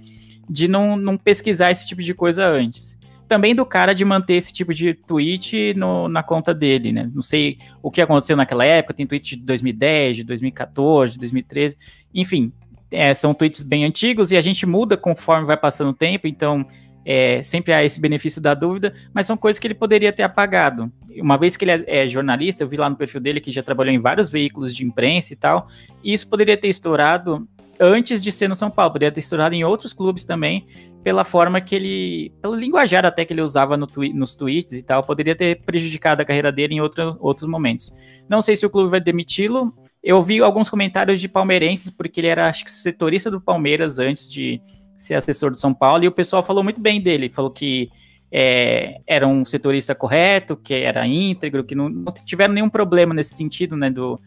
de não, não pesquisar esse tipo de coisa antes também do cara de manter esse tipo de tweet no, na conta dele, né? Não sei o que aconteceu naquela época, tem tweet de 2010, de 2014, de 2013, enfim, é, são tweets bem antigos e a gente muda conforme vai passando o tempo, então é, sempre há esse benefício da dúvida, mas são coisas que ele poderia ter apagado. Uma vez que ele é, é, jornalista, eu vi lá no perfil dele que já trabalhou em vários veículos de imprensa e tal, e isso poderia ter estourado antes de ser no São Paulo, poderia ter estourado em outros clubes também, pela forma que ele, pelo linguajar até que ele usava no twi nos tweets e tal, poderia ter prejudicado a carreira dele em outro, outros momentos. Não sei se o clube vai demiti-lo. Eu vi alguns comentários de palmeirenses, porque ele era, acho que, setorista do Palmeiras antes de ser assessor do São Paulo, e o pessoal falou muito bem dele, falou que é, era um setorista correto, que era íntegro, que não, não tiveram nenhum problema nesse sentido, né, do,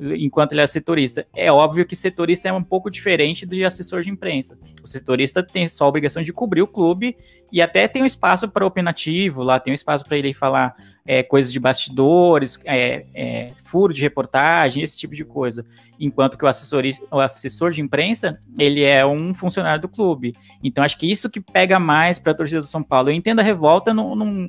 enquanto ele é setorista. É óbvio que setorista é um pouco diferente do de assessor de imprensa. O setorista tem só a obrigação de cobrir o clube e até tem um espaço para opinativo, lá tem um espaço para ele falar é, coisas de bastidores, é, é, furo de reportagem, esse tipo de coisa. Enquanto que o, o assessor de imprensa, ele é um funcionário do clube. Então acho que isso que pega mais para a torcida do São Paulo. Eu entendo a revolta num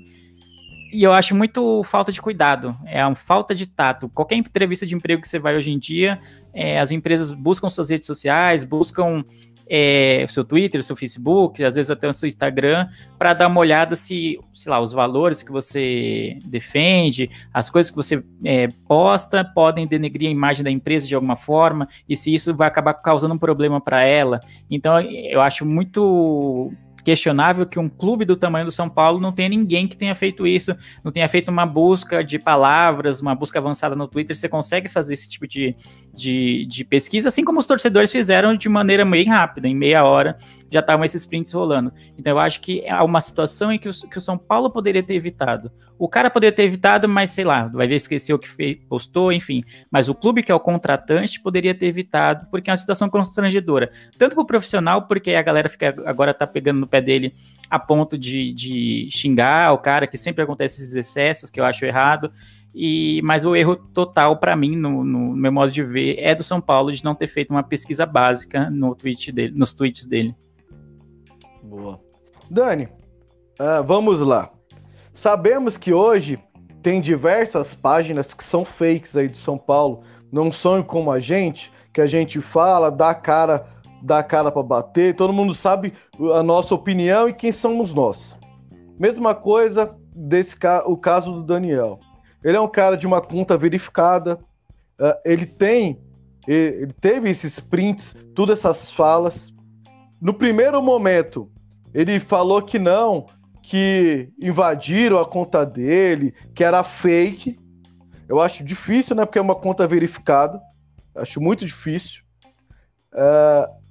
e eu acho muito falta de cuidado, é uma falta de tato. Qualquer entrevista de emprego que você vai hoje em dia, é, as empresas buscam suas redes sociais, buscam é, seu Twitter, seu Facebook, às vezes até o seu Instagram, para dar uma olhada se, sei lá, os valores que você defende, as coisas que você é, posta podem denegrir a imagem da empresa de alguma forma, e se isso vai acabar causando um problema para ela. Então, eu acho muito questionável que um clube do tamanho do São Paulo não tenha ninguém que tenha feito isso, não tenha feito uma busca de palavras, uma busca avançada no Twitter. Você consegue fazer esse tipo de, de, de pesquisa, assim como os torcedores fizeram de maneira bem rápida, em meia hora já estavam esses prints rolando. Então eu acho que há uma situação em que o, que o São Paulo poderia ter evitado. O cara poderia ter evitado, mas sei lá, vai ver esqueceu o que fez, postou, enfim. Mas o clube que é o contratante poderia ter evitado, porque é uma situação constrangedora. Tanto para o profissional, porque a galera fica agora tá pegando no pé dele a ponto de, de xingar o cara, que sempre acontece esses excessos, que eu acho errado. E, mas o erro total para mim, no, no, meu modo de ver, é do São Paulo de não ter feito uma pesquisa básica no tweet dele, nos tweets dele. Boa. Dani, uh, vamos lá. Sabemos que hoje tem diversas páginas que são fakes aí de São Paulo, não são como a gente, que a gente fala, dá cara, dá cara para bater, todo mundo sabe a nossa opinião e quem somos nós. Mesma coisa desse o caso do Daniel. Ele é um cara de uma conta verificada, uh, ele tem ele teve esses prints, todas essas falas. No primeiro momento, ele falou que não, que invadiram a conta dele, que era fake. Eu acho difícil, né? Porque é uma conta verificada. Acho muito difícil. Uh,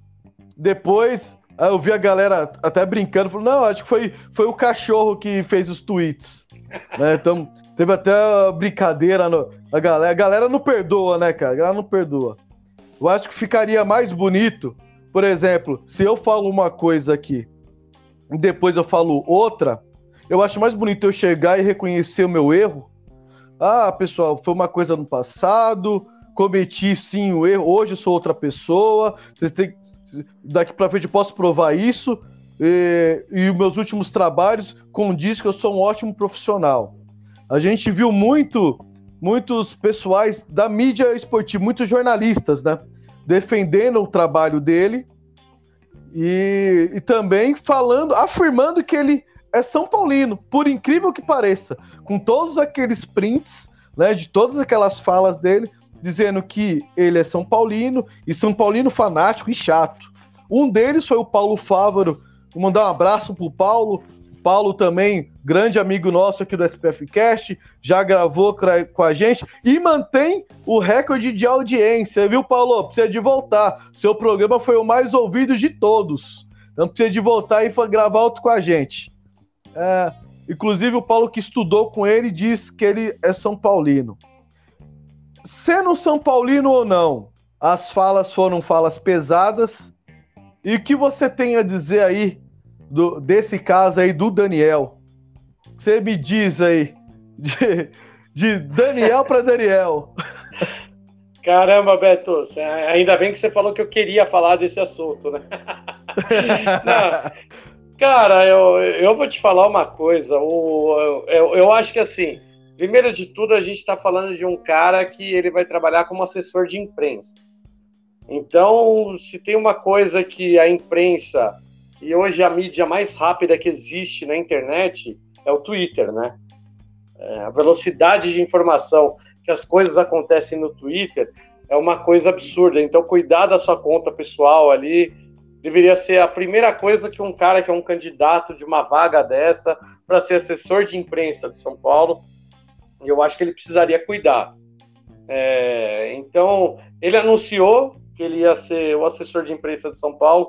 depois eu vi a galera até brincando, falou, não, acho que foi, foi o cachorro que fez os tweets. né? Então, Teve até brincadeira no, a galera. A galera não perdoa, né, cara? A galera não perdoa. Eu acho que ficaria mais bonito, por exemplo, se eu falo uma coisa aqui e depois eu falo outra, eu acho mais bonito eu chegar e reconhecer o meu erro. Ah, pessoal, foi uma coisa no passado, cometi sim o erro, hoje sou outra pessoa. Vocês têm daqui para frente posso provar isso. E, e meus últimos trabalhos condiz que eu sou um ótimo profissional. A gente viu muito, muitos pessoais da mídia esportiva, muitos jornalistas, né, defendendo o trabalho dele e, e também falando, afirmando que ele é São Paulino, por incrível que pareça, com todos aqueles prints, né, de todas aquelas falas dele, dizendo que ele é São Paulino e São Paulino fanático e chato. Um deles foi o Paulo Fávaro. Vou mandar um abraço pro Paulo. Paulo também, grande amigo nosso aqui do SPF Cast, já gravou com a gente e mantém o recorde de audiência, viu, Paulo? Precisa de voltar. Seu programa foi o mais ouvido de todos. Então precisa de voltar e gravar outro com a gente. É, inclusive, o Paulo que estudou com ele diz que ele é São Paulino sendo São Paulino ou não, as falas foram falas pesadas. E o que você tem a dizer aí do, desse caso aí do Daniel? Você me diz aí de, de Daniel para Daniel. Caramba, Beto, ainda bem que você falou que eu queria falar desse assunto, né? Não, cara, eu, eu vou te falar uma coisa. O, eu, eu acho que assim, Primeiro de tudo, a gente está falando de um cara que ele vai trabalhar como assessor de imprensa. Então, se tem uma coisa que a imprensa e hoje a mídia mais rápida que existe na internet é o Twitter, né? É, a velocidade de informação que as coisas acontecem no Twitter é uma coisa absurda. Então, cuidar da sua conta pessoal ali deveria ser a primeira coisa que um cara que é um candidato de uma vaga dessa para ser assessor de imprensa de São Paulo eu acho que ele precisaria cuidar. É, então, ele anunciou que ele ia ser o assessor de imprensa de São Paulo.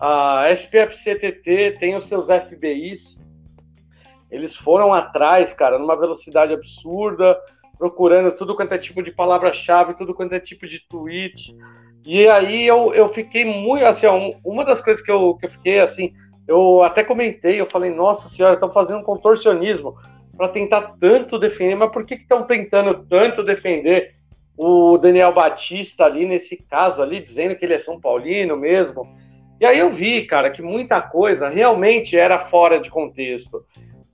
A SPFCTT tem os seus FBIs. Eles foram atrás, cara, numa velocidade absurda, procurando tudo quanto é tipo de palavra-chave, tudo quanto é tipo de tweet. E aí eu, eu fiquei muito, assim, uma das coisas que eu, que eu fiquei, assim, eu até comentei, eu falei, nossa senhora, estão fazendo um contorcionismo para tentar tanto defender, mas por que estão tentando tanto defender o Daniel Batista ali nesse caso ali, dizendo que ele é São Paulino mesmo? E aí eu vi, cara, que muita coisa realmente era fora de contexto.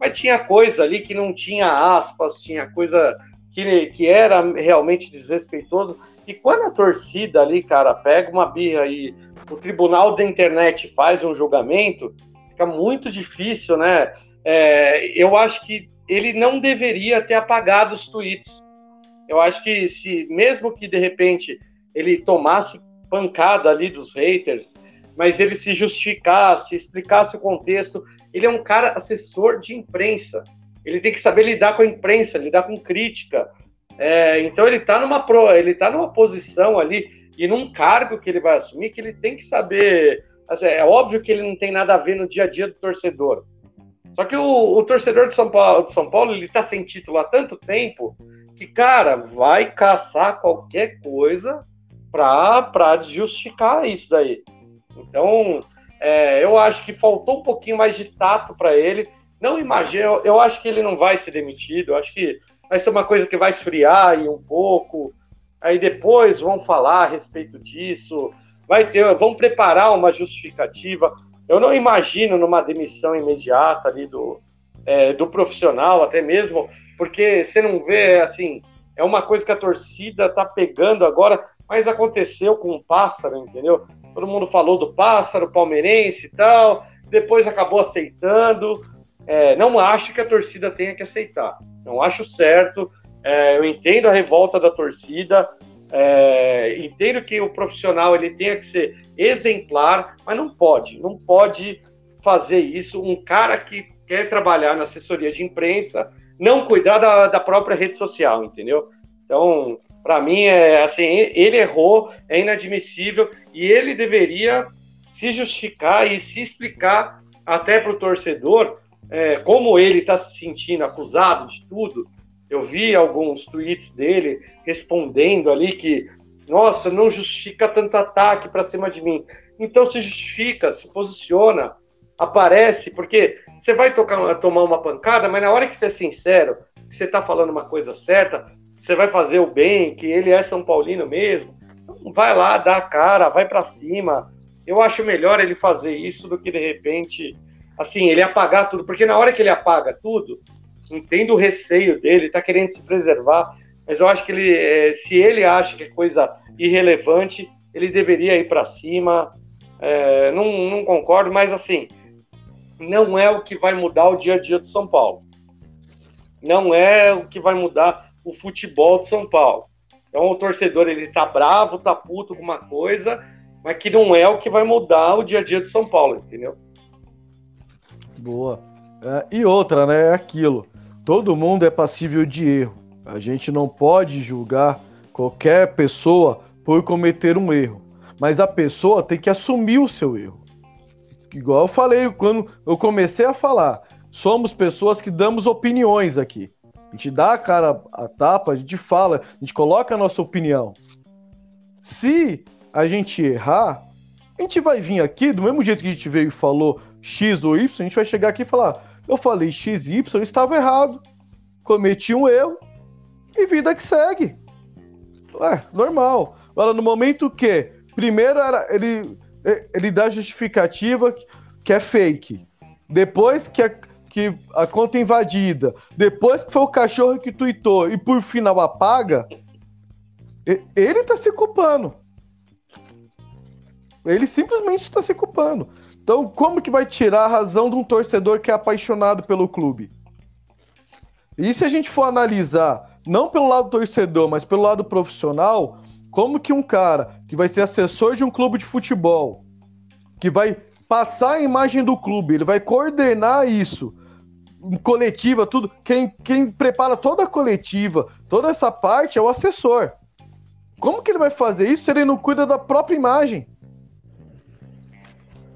Mas tinha coisa ali que não tinha aspas, tinha coisa que, que era realmente desrespeitoso. E quando a torcida ali, cara, pega uma birra e o tribunal da internet faz um julgamento, fica muito difícil, né? É, eu acho que ele não deveria ter apagado os tweets. Eu acho que se, mesmo que de repente ele tomasse pancada ali dos haters, mas ele se justificasse, explicasse o contexto, ele é um cara assessor de imprensa. Ele tem que saber lidar com a imprensa, lidar com crítica. É, então ele está numa pro, ele tá numa posição ali e num cargo que ele vai assumir que ele tem que saber. Assim, é óbvio que ele não tem nada a ver no dia a dia do torcedor, só que o, o torcedor de São Paulo, de São Paulo, ele tá sem título há tanto tempo que, cara, vai caçar qualquer coisa para justificar isso daí. Então, é, eu acho que faltou um pouquinho mais de tato para ele. Não imagino, eu, eu, acho que ele não vai ser demitido. Eu acho que vai ser uma coisa que vai esfriar aí um pouco. Aí depois vão falar a respeito disso. Vai ter, vão preparar uma justificativa. Eu não imagino numa demissão imediata ali do, é, do profissional, até mesmo, porque você não vê, assim, é uma coisa que a torcida tá pegando agora, mas aconteceu com o Pássaro, entendeu? Todo mundo falou do Pássaro, palmeirense e tal, depois acabou aceitando. É, não acho que a torcida tenha que aceitar, não acho certo. É, eu entendo a revolta da torcida, é, entendo que o profissional ele tenha que ser exemplar, mas não pode, não pode fazer isso. Um cara que quer trabalhar na assessoria de imprensa, não cuidar da, da própria rede social, entendeu? Então, para mim, é assim, ele errou, é inadmissível e ele deveria se justificar e se explicar até para o torcedor é, como ele está se sentindo acusado de tudo Eu vi alguns tweets dele respondendo ali que, nossa, não justifica tanto ataque para cima de mim. Então se justifica, se posiciona, aparece, porque você vai tocar, tomar uma pancada, mas na hora que você é sincero, que você está falando uma coisa certa, você vai fazer o bem, que ele é São Paulino mesmo, então vai lá, dá a cara, vai para cima. Eu acho melhor ele fazer isso do que de repente, assim, ele apagar tudo, porque na hora que ele apaga tudo, entendo o receio dele, tá querendo se preservar, mas eu acho que ele, é, se ele acha que é coisa irrelevante, ele deveria ir para cima. É, não, não concordo, mas assim, não é o que vai mudar o dia a dia do São Paulo. Não é o que vai mudar o futebol do São Paulo. Então o torcedor ele tá bravo, tá puto com uma coisa, mas que não é o que vai mudar o dia a dia do São Paulo, entendeu? Boa. É, e outra, né? É aquilo. Todo mundo é passível de erro. A gente não pode julgar qualquer pessoa por cometer um erro. Mas a pessoa tem que assumir o seu erro. Igual eu falei quando eu comecei a falar. Somos pessoas que damos opiniões aqui. A gente dá a cara a tapa, a gente fala, a gente coloca a nossa opinião. Se a gente errar, a gente vai vir aqui, do mesmo jeito que a gente veio e falou X ou Y, a gente vai chegar aqui e falar: eu falei X Y, eu estava errado, cometi um erro e vida que segue. Ué, normal. Agora, no momento que, primeiro era ele, ele dá justificativa que é fake, depois que é que a conta é invadida, depois que foi o cachorro que tuitou e por final apaga, ele está se culpando. Ele simplesmente está se culpando. Então, como que vai tirar a razão de um torcedor que é apaixonado pelo clube? E se a gente for analisar, não pelo lado torcedor, mas pelo lado profissional, como que um cara que vai ser assessor de um clube de futebol, que vai passar a imagem do clube, ele vai coordenar isso, coletiva, tudo. Quem, quem prepara toda a coletiva, toda essa parte é o assessor. Como que ele vai fazer isso se ele não cuida da própria imagem?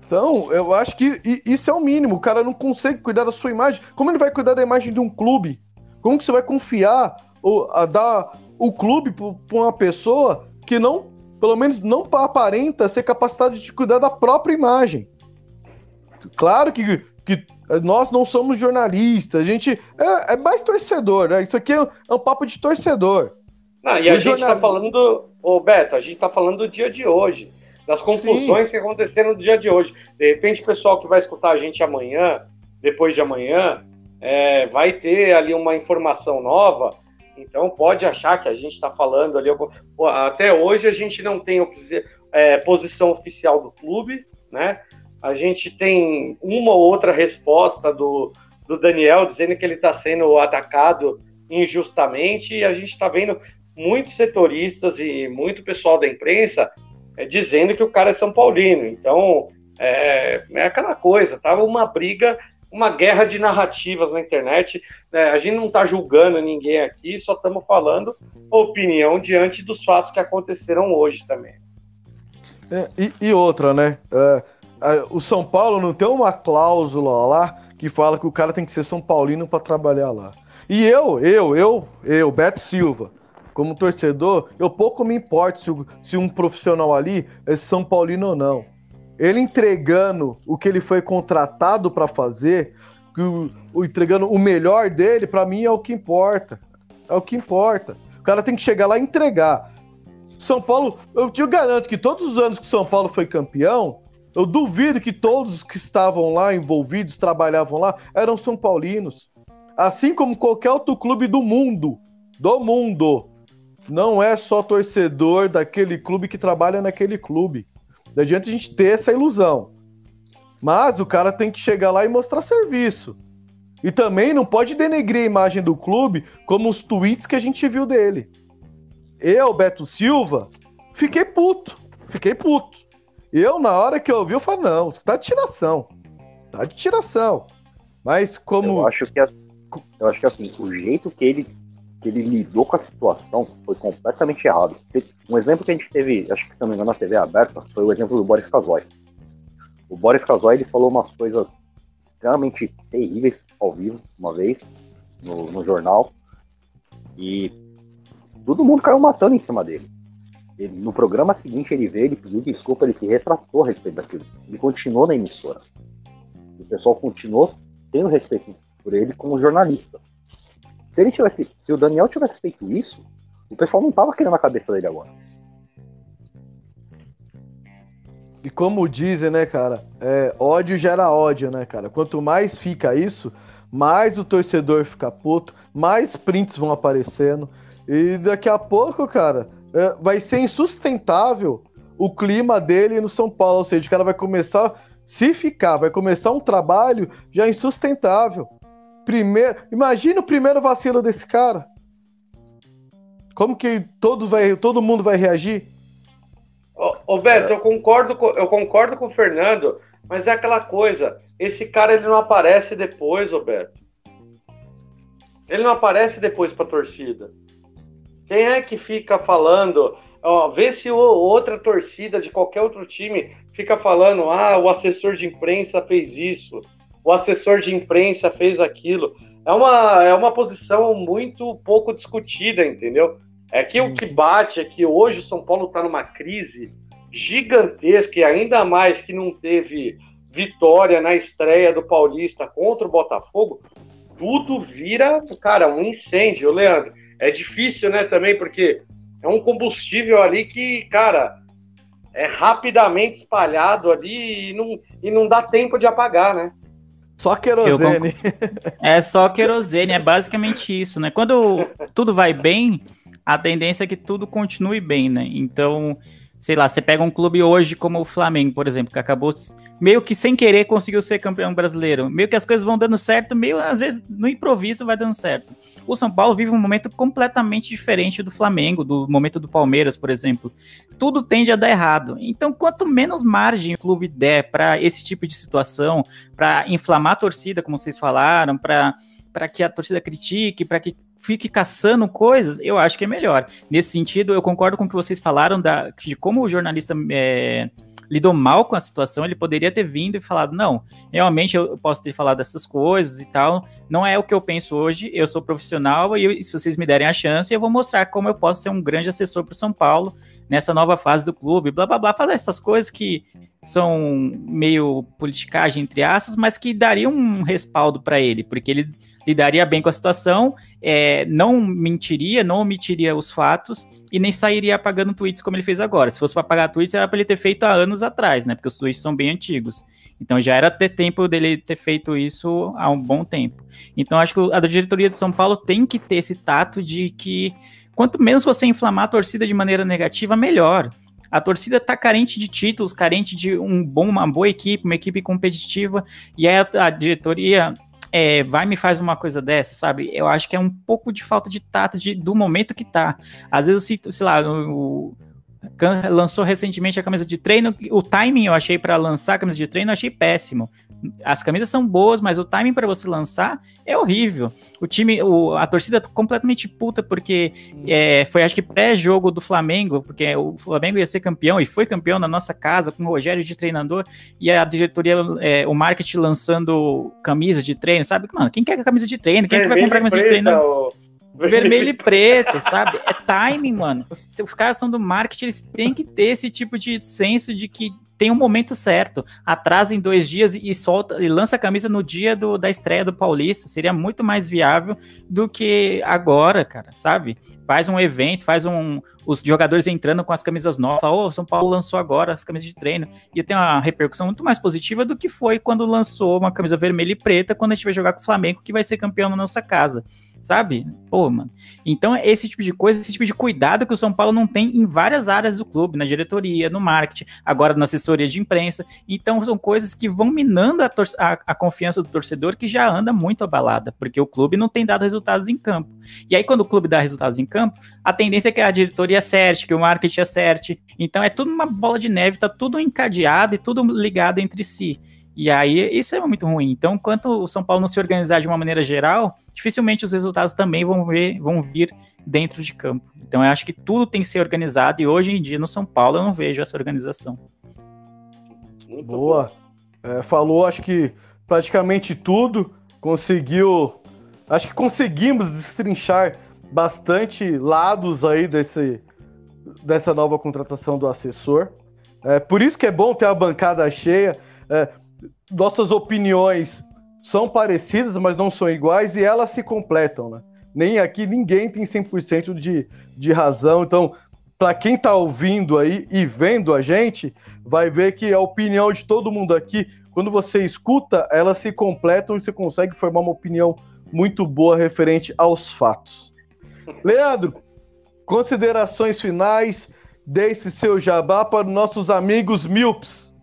Então, eu acho que isso é o mínimo. O cara não consegue cuidar da sua imagem. Como ele vai cuidar da imagem de um clube? Como que você vai confiar ou a dar o clube para uma pessoa que não, pelo menos não aparenta ser capacitada de cuidar da própria imagem? Claro que, que nós não somos jornalistas, a gente é, é mais torcedor, né? Isso aqui é, é um papo de torcedor. Não, e a gente está falando, ô Beto, a gente está falando do dia de hoje, das confusões Sim. que aconteceram no dia de hoje. De repente, o pessoal que vai escutar a gente amanhã, depois de amanhã, é, vai ter ali uma informação nova, então pode achar que a gente está falando ali. Até hoje a gente não tem é, posição oficial do clube, né? A gente tem uma ou outra resposta do, do Daniel dizendo que ele está sendo atacado injustamente, e a gente está vendo muitos setoristas e muito pessoal da imprensa é, dizendo que o cara é São Paulino. Então, é, é aquela coisa, tava uma briga, uma guerra de narrativas na internet. Né? A gente não está julgando ninguém aqui, só estamos falando opinião diante dos fatos que aconteceram hoje também. É, e, e, outra, né? É, o São Paulo não tem uma cláusula lá que fala que o cara tem que ser São Paulino para trabalhar lá. E eu, eu, eu, eu, Beto Silva, como torcedor, eu pouco me importo se, se um profissional ali é São Paulino ou não. Ele entregando o que ele foi contratado para fazer, o, o, entregando o melhor dele, para mim é o que importa. É o que importa. O cara tem que chegar lá e entregar. São Paulo, eu te garanto que todos os anos que São Paulo foi campeão, eu duvido que todos que estavam lá envolvidos, trabalhavam lá, eram São Paulinos. Assim como qualquer outro clube do mundo. Do mundo. Não é só torcedor daquele clube que trabalha naquele clube. Não adianta a gente ter essa ilusão. Mas o cara tem que chegar lá e mostrar serviço. E também não pode denegrir a imagem do clube como os tweets que a gente viu dele. Eu, Beto Silva, fiquei puto. Fiquei puto. Eu, na hora que eu ouvi, eu falei, não, tá de tiração. Tá de tiração. Mas como. Eu acho que, eu acho que assim, o jeito que ele, que ele lidou com a situação foi completamente errado. Um exemplo que a gente teve, acho que se não me engano, na TV aberta, foi o exemplo do Boris Casoy. O Boris Casoy ele falou umas coisas extremamente terríveis ao vivo, uma vez, no, no jornal. E todo mundo caiu matando em cima dele. Ele, no programa seguinte ele veio, ele pediu desculpa, ele se retratou a respeito daquilo. Ele continuou na emissora. O pessoal continuou tendo respeito por ele como jornalista. Se ele tivesse, se o Daniel tivesse feito isso, o pessoal não tava querendo a cabeça dele agora. E como dizem, né, cara, é, ódio gera ódio, né, cara? Quanto mais fica isso, mais o torcedor fica puto, mais prints vão aparecendo. E daqui a pouco, cara, é, vai ser insustentável o clima dele no São Paulo. Ou seja, o cara vai começar, se ficar, vai começar um trabalho já insustentável. Primeiro, imagina o primeiro vacilo desse cara. Como que todo, vai, todo mundo vai reagir? Ô, ô Beto, eu concordo, com, eu concordo com o Fernando, mas é aquela coisa, esse cara ele não aparece depois, Roberto. Ele não aparece depois pra torcida. Quem é que fica falando? Ó, vê se outra torcida de qualquer outro time fica falando: ah, o assessor de imprensa fez isso, o assessor de imprensa fez aquilo. É uma, é uma posição muito pouco discutida, entendeu? É que o que bate é que hoje o São Paulo está numa crise gigantesca e ainda mais que não teve vitória na estreia do Paulista contra o Botafogo, tudo vira, cara, um incêndio, Leandro. É difícil, né, também, porque é um combustível ali que, cara, é rapidamente espalhado ali e não, e não dá tempo de apagar, né? Só querosene. É só querosene, é basicamente isso, né? Quando tudo vai bem, a tendência é que tudo continue bem, né? Então, sei lá, você pega um clube hoje como o Flamengo, por exemplo, que acabou meio que sem querer conseguiu ser campeão brasileiro. Meio que as coisas vão dando certo, meio às vezes no improviso vai dando certo. O São Paulo vive um momento completamente diferente do Flamengo, do momento do Palmeiras, por exemplo. Tudo tende a dar errado. Então, quanto menos margem o clube der para esse tipo de situação, para inflamar a torcida, como vocês falaram, para para que a torcida critique, para que fique caçando coisas, eu acho que é melhor. Nesse sentido, eu concordo com o que vocês falaram da, de como o jornalista é, lidou mal com a situação, ele poderia ter vindo e falado, não, realmente eu posso ter falado essas coisas e tal, não é o que eu penso hoje, eu sou profissional e se vocês me derem a chance, eu vou mostrar como eu posso ser um grande assessor para o São Paulo nessa nova fase do clube, blá blá blá, fazer essas coisas que são meio politicagem entre aspas, mas que dariam um respaldo para ele, porque ele lidaria bem com a situação, é, não mentiria, não omitiria os fatos e nem sairia apagando tweets como ele fez agora. Se fosse para apagar tweets, era para ele ter feito há anos atrás, né? Porque os tweets são bem antigos. Então já era ter tempo dele ter feito isso há um bom tempo. Então acho que a diretoria de São Paulo tem que ter esse tato de que quanto menos você inflamar a torcida de maneira negativa, melhor. A torcida está carente de títulos, carente de um bom, uma boa equipe, uma equipe competitiva, e aí a, a diretoria é, vai me faz uma coisa dessa, sabe? Eu acho que é um pouco de falta de tato de, do momento que tá. Às vezes sinto, sei lá, o, lançou recentemente a camisa de treino, o timing eu achei para lançar a camisa de treino, eu achei péssimo as camisas são boas, mas o timing para você lançar é horrível. O time, o, a torcida tá completamente puta porque é, foi acho que pré-jogo do Flamengo, porque o Flamengo ia ser campeão e foi campeão na nossa casa com o Rogério de treinador e a diretoria, é, o marketing lançando camisa de treino, sabe? Mano, quem quer camisa de treino? Quem é que vai comprar camisa preta, de treino? O... Vermelho e preto, sabe? É timing, mano. Se os caras são do marketing, eles têm que ter esse tipo de senso de que tem um momento certo. Atrasa em dois dias e solta e lança a camisa no dia do, da estreia do Paulista. Seria muito mais viável do que agora, cara, sabe? Faz um evento, faz um. Os jogadores entrando com as camisas novas. Ô, oh, São Paulo lançou agora as camisas de treino. E tem uma repercussão muito mais positiva do que foi quando lançou uma camisa vermelha e preta quando a gente vai jogar com o Flamengo, que vai ser campeão na nossa casa sabe? Pô, mano. Então, esse tipo de coisa, esse tipo de cuidado que o São Paulo não tem em várias áreas do clube, na diretoria, no marketing, agora na assessoria de imprensa. Então, são coisas que vão minando a, a, a confiança do torcedor que já anda muito abalada, porque o clube não tem dado resultados em campo. E aí, quando o clube dá resultados em campo, a tendência é que a diretoria acerte, que o marketing acerte. Então, é tudo uma bola de neve, tá tudo encadeado e tudo ligado entre si. E aí isso é muito ruim. Então, enquanto o São Paulo não se organizar de uma maneira geral, dificilmente os resultados também vão, ver, vão vir dentro de campo. Então, eu acho que tudo tem que ser organizado e hoje em dia no São Paulo eu não vejo essa organização. Muito Boa. É, falou, acho que praticamente tudo. Conseguiu. Acho que conseguimos destrinchar bastante lados aí desse, dessa nova contratação do assessor. É, por isso que é bom ter a bancada cheia. É, nossas opiniões são parecidas, mas não são iguais e elas se completam, né? Nem aqui ninguém tem 100% de, de razão. Então, para quem está ouvindo aí e vendo a gente, vai ver que a opinião de todo mundo aqui, quando você escuta, elas se completam e você consegue formar uma opinião muito boa referente aos fatos. Leandro, considerações finais, deixe seu jabá para os nossos amigos míopes.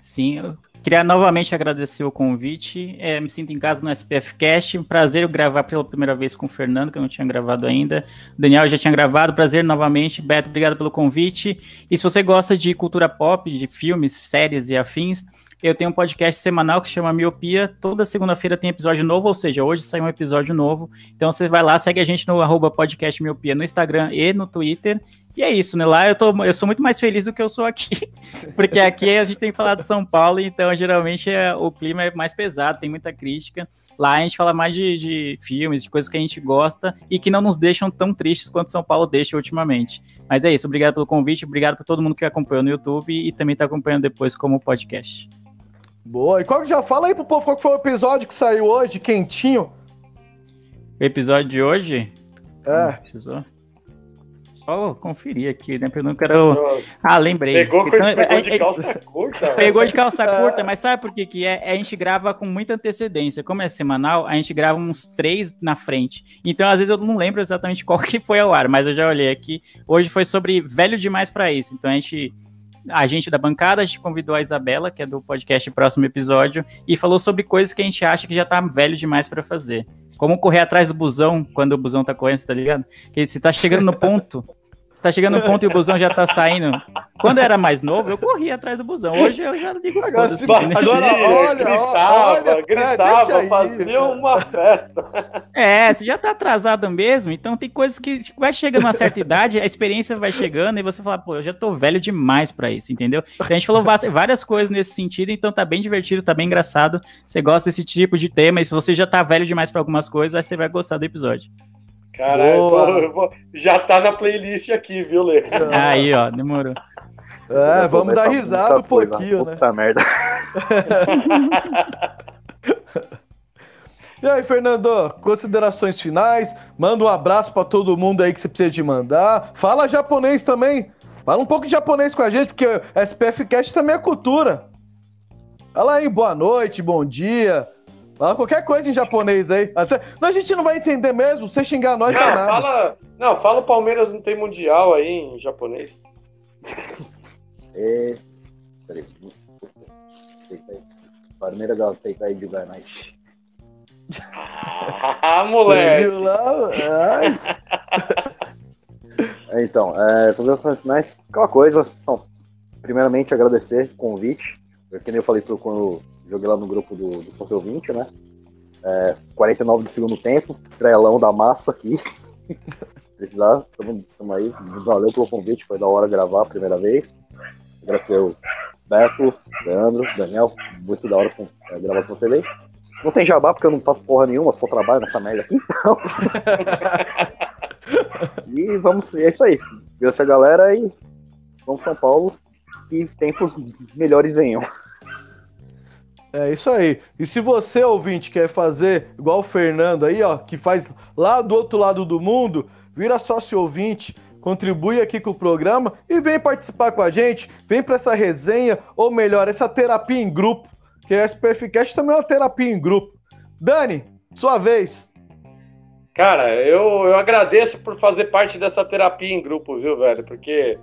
Sim, eu queria novamente agradecer o convite. É, me sinto em casa no SPF Cast. Um prazer gravar pela primeira vez com o Fernando, que eu não tinha gravado ainda. O Daniel já tinha gravado. Prazer novamente. Beto, obrigado pelo convite. E se você gosta de cultura pop, de filmes, séries e afins, eu tenho um podcast semanal que se chama Miopia. Toda segunda-feira tem episódio novo, ou seja, hoje sai um episódio novo. Então você vai lá, segue a gente no arroba podcast Miopia no Instagram e no Twitter. E é isso, né? Lá eu, tô, eu sou muito mais feliz do que eu sou aqui. Porque aqui a gente tem falado de São Paulo, então geralmente é, o clima é mais pesado, tem muita crítica. Lá a gente fala mais de, de, filmes, de coisas que a gente gosta e que não nos deixam tão tristes quanto São Paulo deixa ultimamente. Mas é isso, obrigado pelo convite, obrigado por todo mundo que acompanhou no YouTube e também está acompanhando depois como podcast. Boa. E qual que já fala aí pro povo qual que foi o episódio que saiu hoje, quentinho? O episódio de hoje? É. Precisou? Só conferir aqui, né? Eu não quero. Ah, lembrei. Pegou, Então, pegou é- de é- calça curta. Pegou de calça curta, mas sabe por que, que é? A gente grava com muita antecedência. Como é semanal, a gente grava uns três na frente. Então, às vezes, eu não lembro exatamente qual que foi ao ar, mas eu já olhei aqui. Hoje foi sobre velho demais pra isso. Então, a gente. A gente da bancada, a gente convidou a Isabela, que é do podcast Próximo Episódio, e falou sobre coisas que a gente acha que já tá velho demais pra fazer. Como correr atrás do busão quando o busão tá correndo, tá ligado? Que você tá chegando no ponto, você tá chegando no ponto e o busão já tá saindo. Quando eu era mais novo, eu corria atrás do busão. Hoje eu já digo Agora se- entendeu? agora- olha, gritava, olha, gritava, aí, fazia cara. uma festa. É, você já tá atrasado mesmo, então tem coisas que vai chegando uma certa idade, a experiência vai chegando e você fala, pô, eu já tô velho demais pra isso, entendeu? Então a gente falou várias coisas nesse sentido, então tá bem divertido, tá bem engraçado. Você gosta desse tipo de tema e se você já tá velho demais pra algumas coisas, acho que você vai gostar do episódio. Cara, eu Boa. tô- eu vou- já tá na playlist aqui, viu, Lê? Aí, ó, demorou. É, vamos dar risada um muita coisa, pouquinho, né? Puta merda. E aí, Fernando, considerações finais? Manda um abraço pra todo mundo aí que você precisa de mandar. Fala japonês também. Fala um pouco de japonês com a gente, porque SPF Cast também é cultura. Fala aí, boa noite, bom dia. Fala qualquer coisa em japonês aí. Até... Não, a gente não vai entender mesmo. Se xingar nós, Não, dá nada. fala, não, fala o Palmeiras não tem mundial aí em japonês. É... Peraí. Palmeiras ga Seikai Juganai. Ah, moleque. Viu lá? Ai. Então, é, considerações finais, aquela coisa, então, primeiramente agradecer o convite, eu, que nem eu falei pro- quando joguei lá no grupo do, do São 20, né, é, 49 do segundo tempo, trelão da massa aqui, tamo, tamo aí, valeu pelo convite, foi da hora gravar a primeira vez, agradecer o Beto, Leandro, Daniel, muito da hora com, é, gravar com vocês aí. Não tem jabá porque eu não faço porra nenhuma, só trabalho nessa merda aqui, então. E vamos, é isso aí. Viu essa galera e vamos São Paulo que tempos melhores venham. É isso aí. E se você, ouvinte, quer fazer igual o Fernando aí, ó, que faz lá do outro lado do mundo, vira sócio ouvinte, contribui aqui com o programa e vem participar com a gente, vem para essa resenha, ou melhor, essa terapia em grupo, que a SPF Cast também é uma terapia em grupo. Dani, sua vez. Cara, eu, eu agradeço por fazer parte dessa terapia em grupo, viu, velho? Porque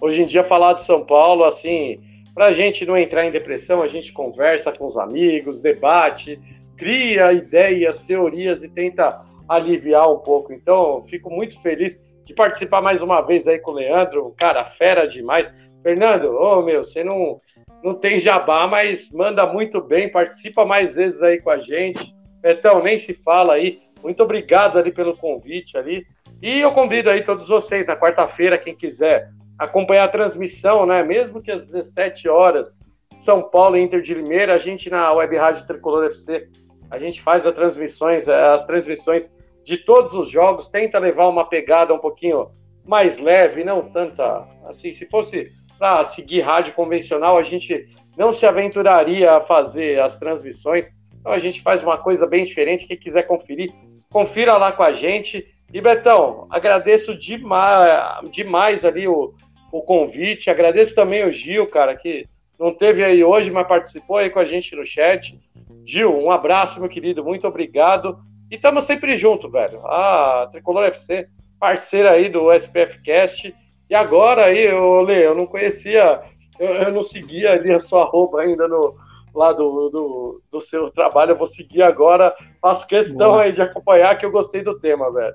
hoje em dia falar de São Paulo, assim, pra gente não entrar em depressão, a gente conversa com os amigos, debate, cria ideias, teorias e tenta aliviar um pouco. Então, fico muito feliz de participar mais uma vez aí com o Leandro, cara, fera demais. Fernando, ô meu, você não, não tem jabá, mas manda muito bem, participa mais vezes aí com a gente. Betão, nem se fala aí. Muito obrigado ali pelo convite ali. E eu convido aí todos vocês na quarta-feira, quem quiser acompanhar a transmissão, né? Mesmo que às 17 horas, São Paulo e Inter de Limeira, a gente na Web Rádio Tricolor FC, a gente faz as transmissões, eh, as transmissões de todos os jogos, tenta levar uma pegada um pouquinho mais leve, não tanta. Assim, se fosse para seguir rádio convencional, a gente não se aventuraria a fazer as transmissões. Então a gente faz uma coisa bem diferente. Quem quiser conferir, confira lá com a gente. E Betão, agradeço demais, demais ali o, o convite. Agradeço também o Gil, cara, que não teve aí hoje, mas participou aí com a gente no chat. Gil, um abraço, meu querido, muito obrigado. E estamos sempre junto, velho. Ah, Tricolor FC, parceira aí do SPF Cast. E agora aí, eu, Lê, eu não conhecia, eu, eu, não seguia ali a sua roupa ainda no, lá do, do, do, seu trabalho. Eu vou seguir agora. Faço questão Boa. aí de acompanhar, que eu gostei do tema, velho.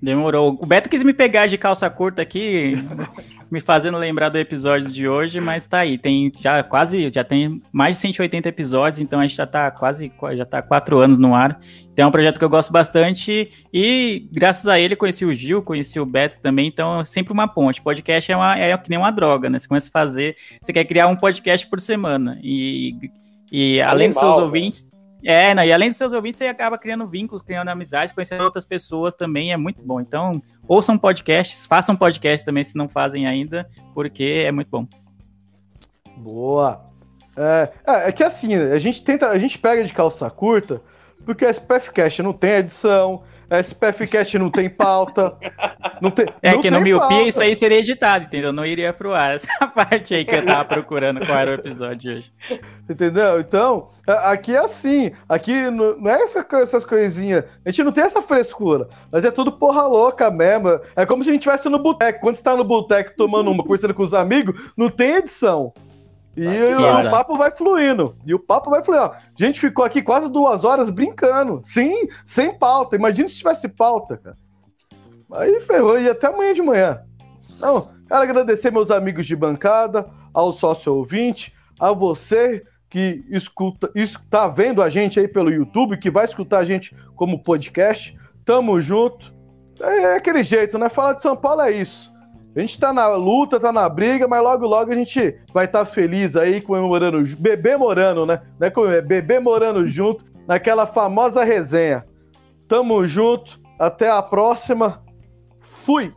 Demorou. O Beto quis me pegar de calça curta aqui, me fazendo lembrar do episódio de hoje, mas tá aí. Tem já quase, já tem mais de 180 episódios, então a gente já tá quase, já tá quatro anos no ar. Então é um projeto que eu gosto bastante e graças a ele conheci o Gil, conheci o Beto também, então é sempre uma ponte. Podcast é, uma, é que nem uma droga, né? Você começa a fazer, você quer criar um podcast por semana e, e além dos seus ouvintes é, né? e além dos seus ouvintes, você acaba criando vínculos, criando amizades, conhecendo outras pessoas também, é muito bom. Então, ouçam podcasts, façam podcast também se não fazem ainda, porque é muito bom. Boa! É, é, é que assim, a gente tenta, a gente pega de calça curta, porque a SPFcast não tem edição, SPFcast não tem pauta. Não tem, é não que no Miopia isso aí seria editado, entendeu? Não iria pro ar. Essa parte aí que eu tava procurando qual era o episódio hoje. Entendeu? Então, aqui é assim. Aqui não é essa, essas coisinhas. A gente não tem essa frescura. Mas é tudo porra louca mesmo. É como se a gente estivesse no boteco. Quando você tá no boteco tomando uma, conversando com os amigos, não tem edição. E o, o papo vai fluindo. E o papo vai fluindo. A gente ficou aqui quase duas horas brincando. Sim, sem pauta. Imagina se tivesse pauta, cara. Aí ferrou. E até amanhã de manhã. Então, quero agradecer meus amigos de bancada, ao sócio ouvinte, a você que escuta, está vendo a gente aí pelo YouTube, que vai escutar a gente como podcast. Tamo junto. É, é aquele jeito, né? Falar de São Paulo é isso. A gente tá na luta, tá na briga, mas logo, logo a gente vai estar tá feliz aí comemorando, bebê morando, né? Não é como é, bebê morando junto, naquela famosa resenha. Tamo junto, até a próxima. Fui!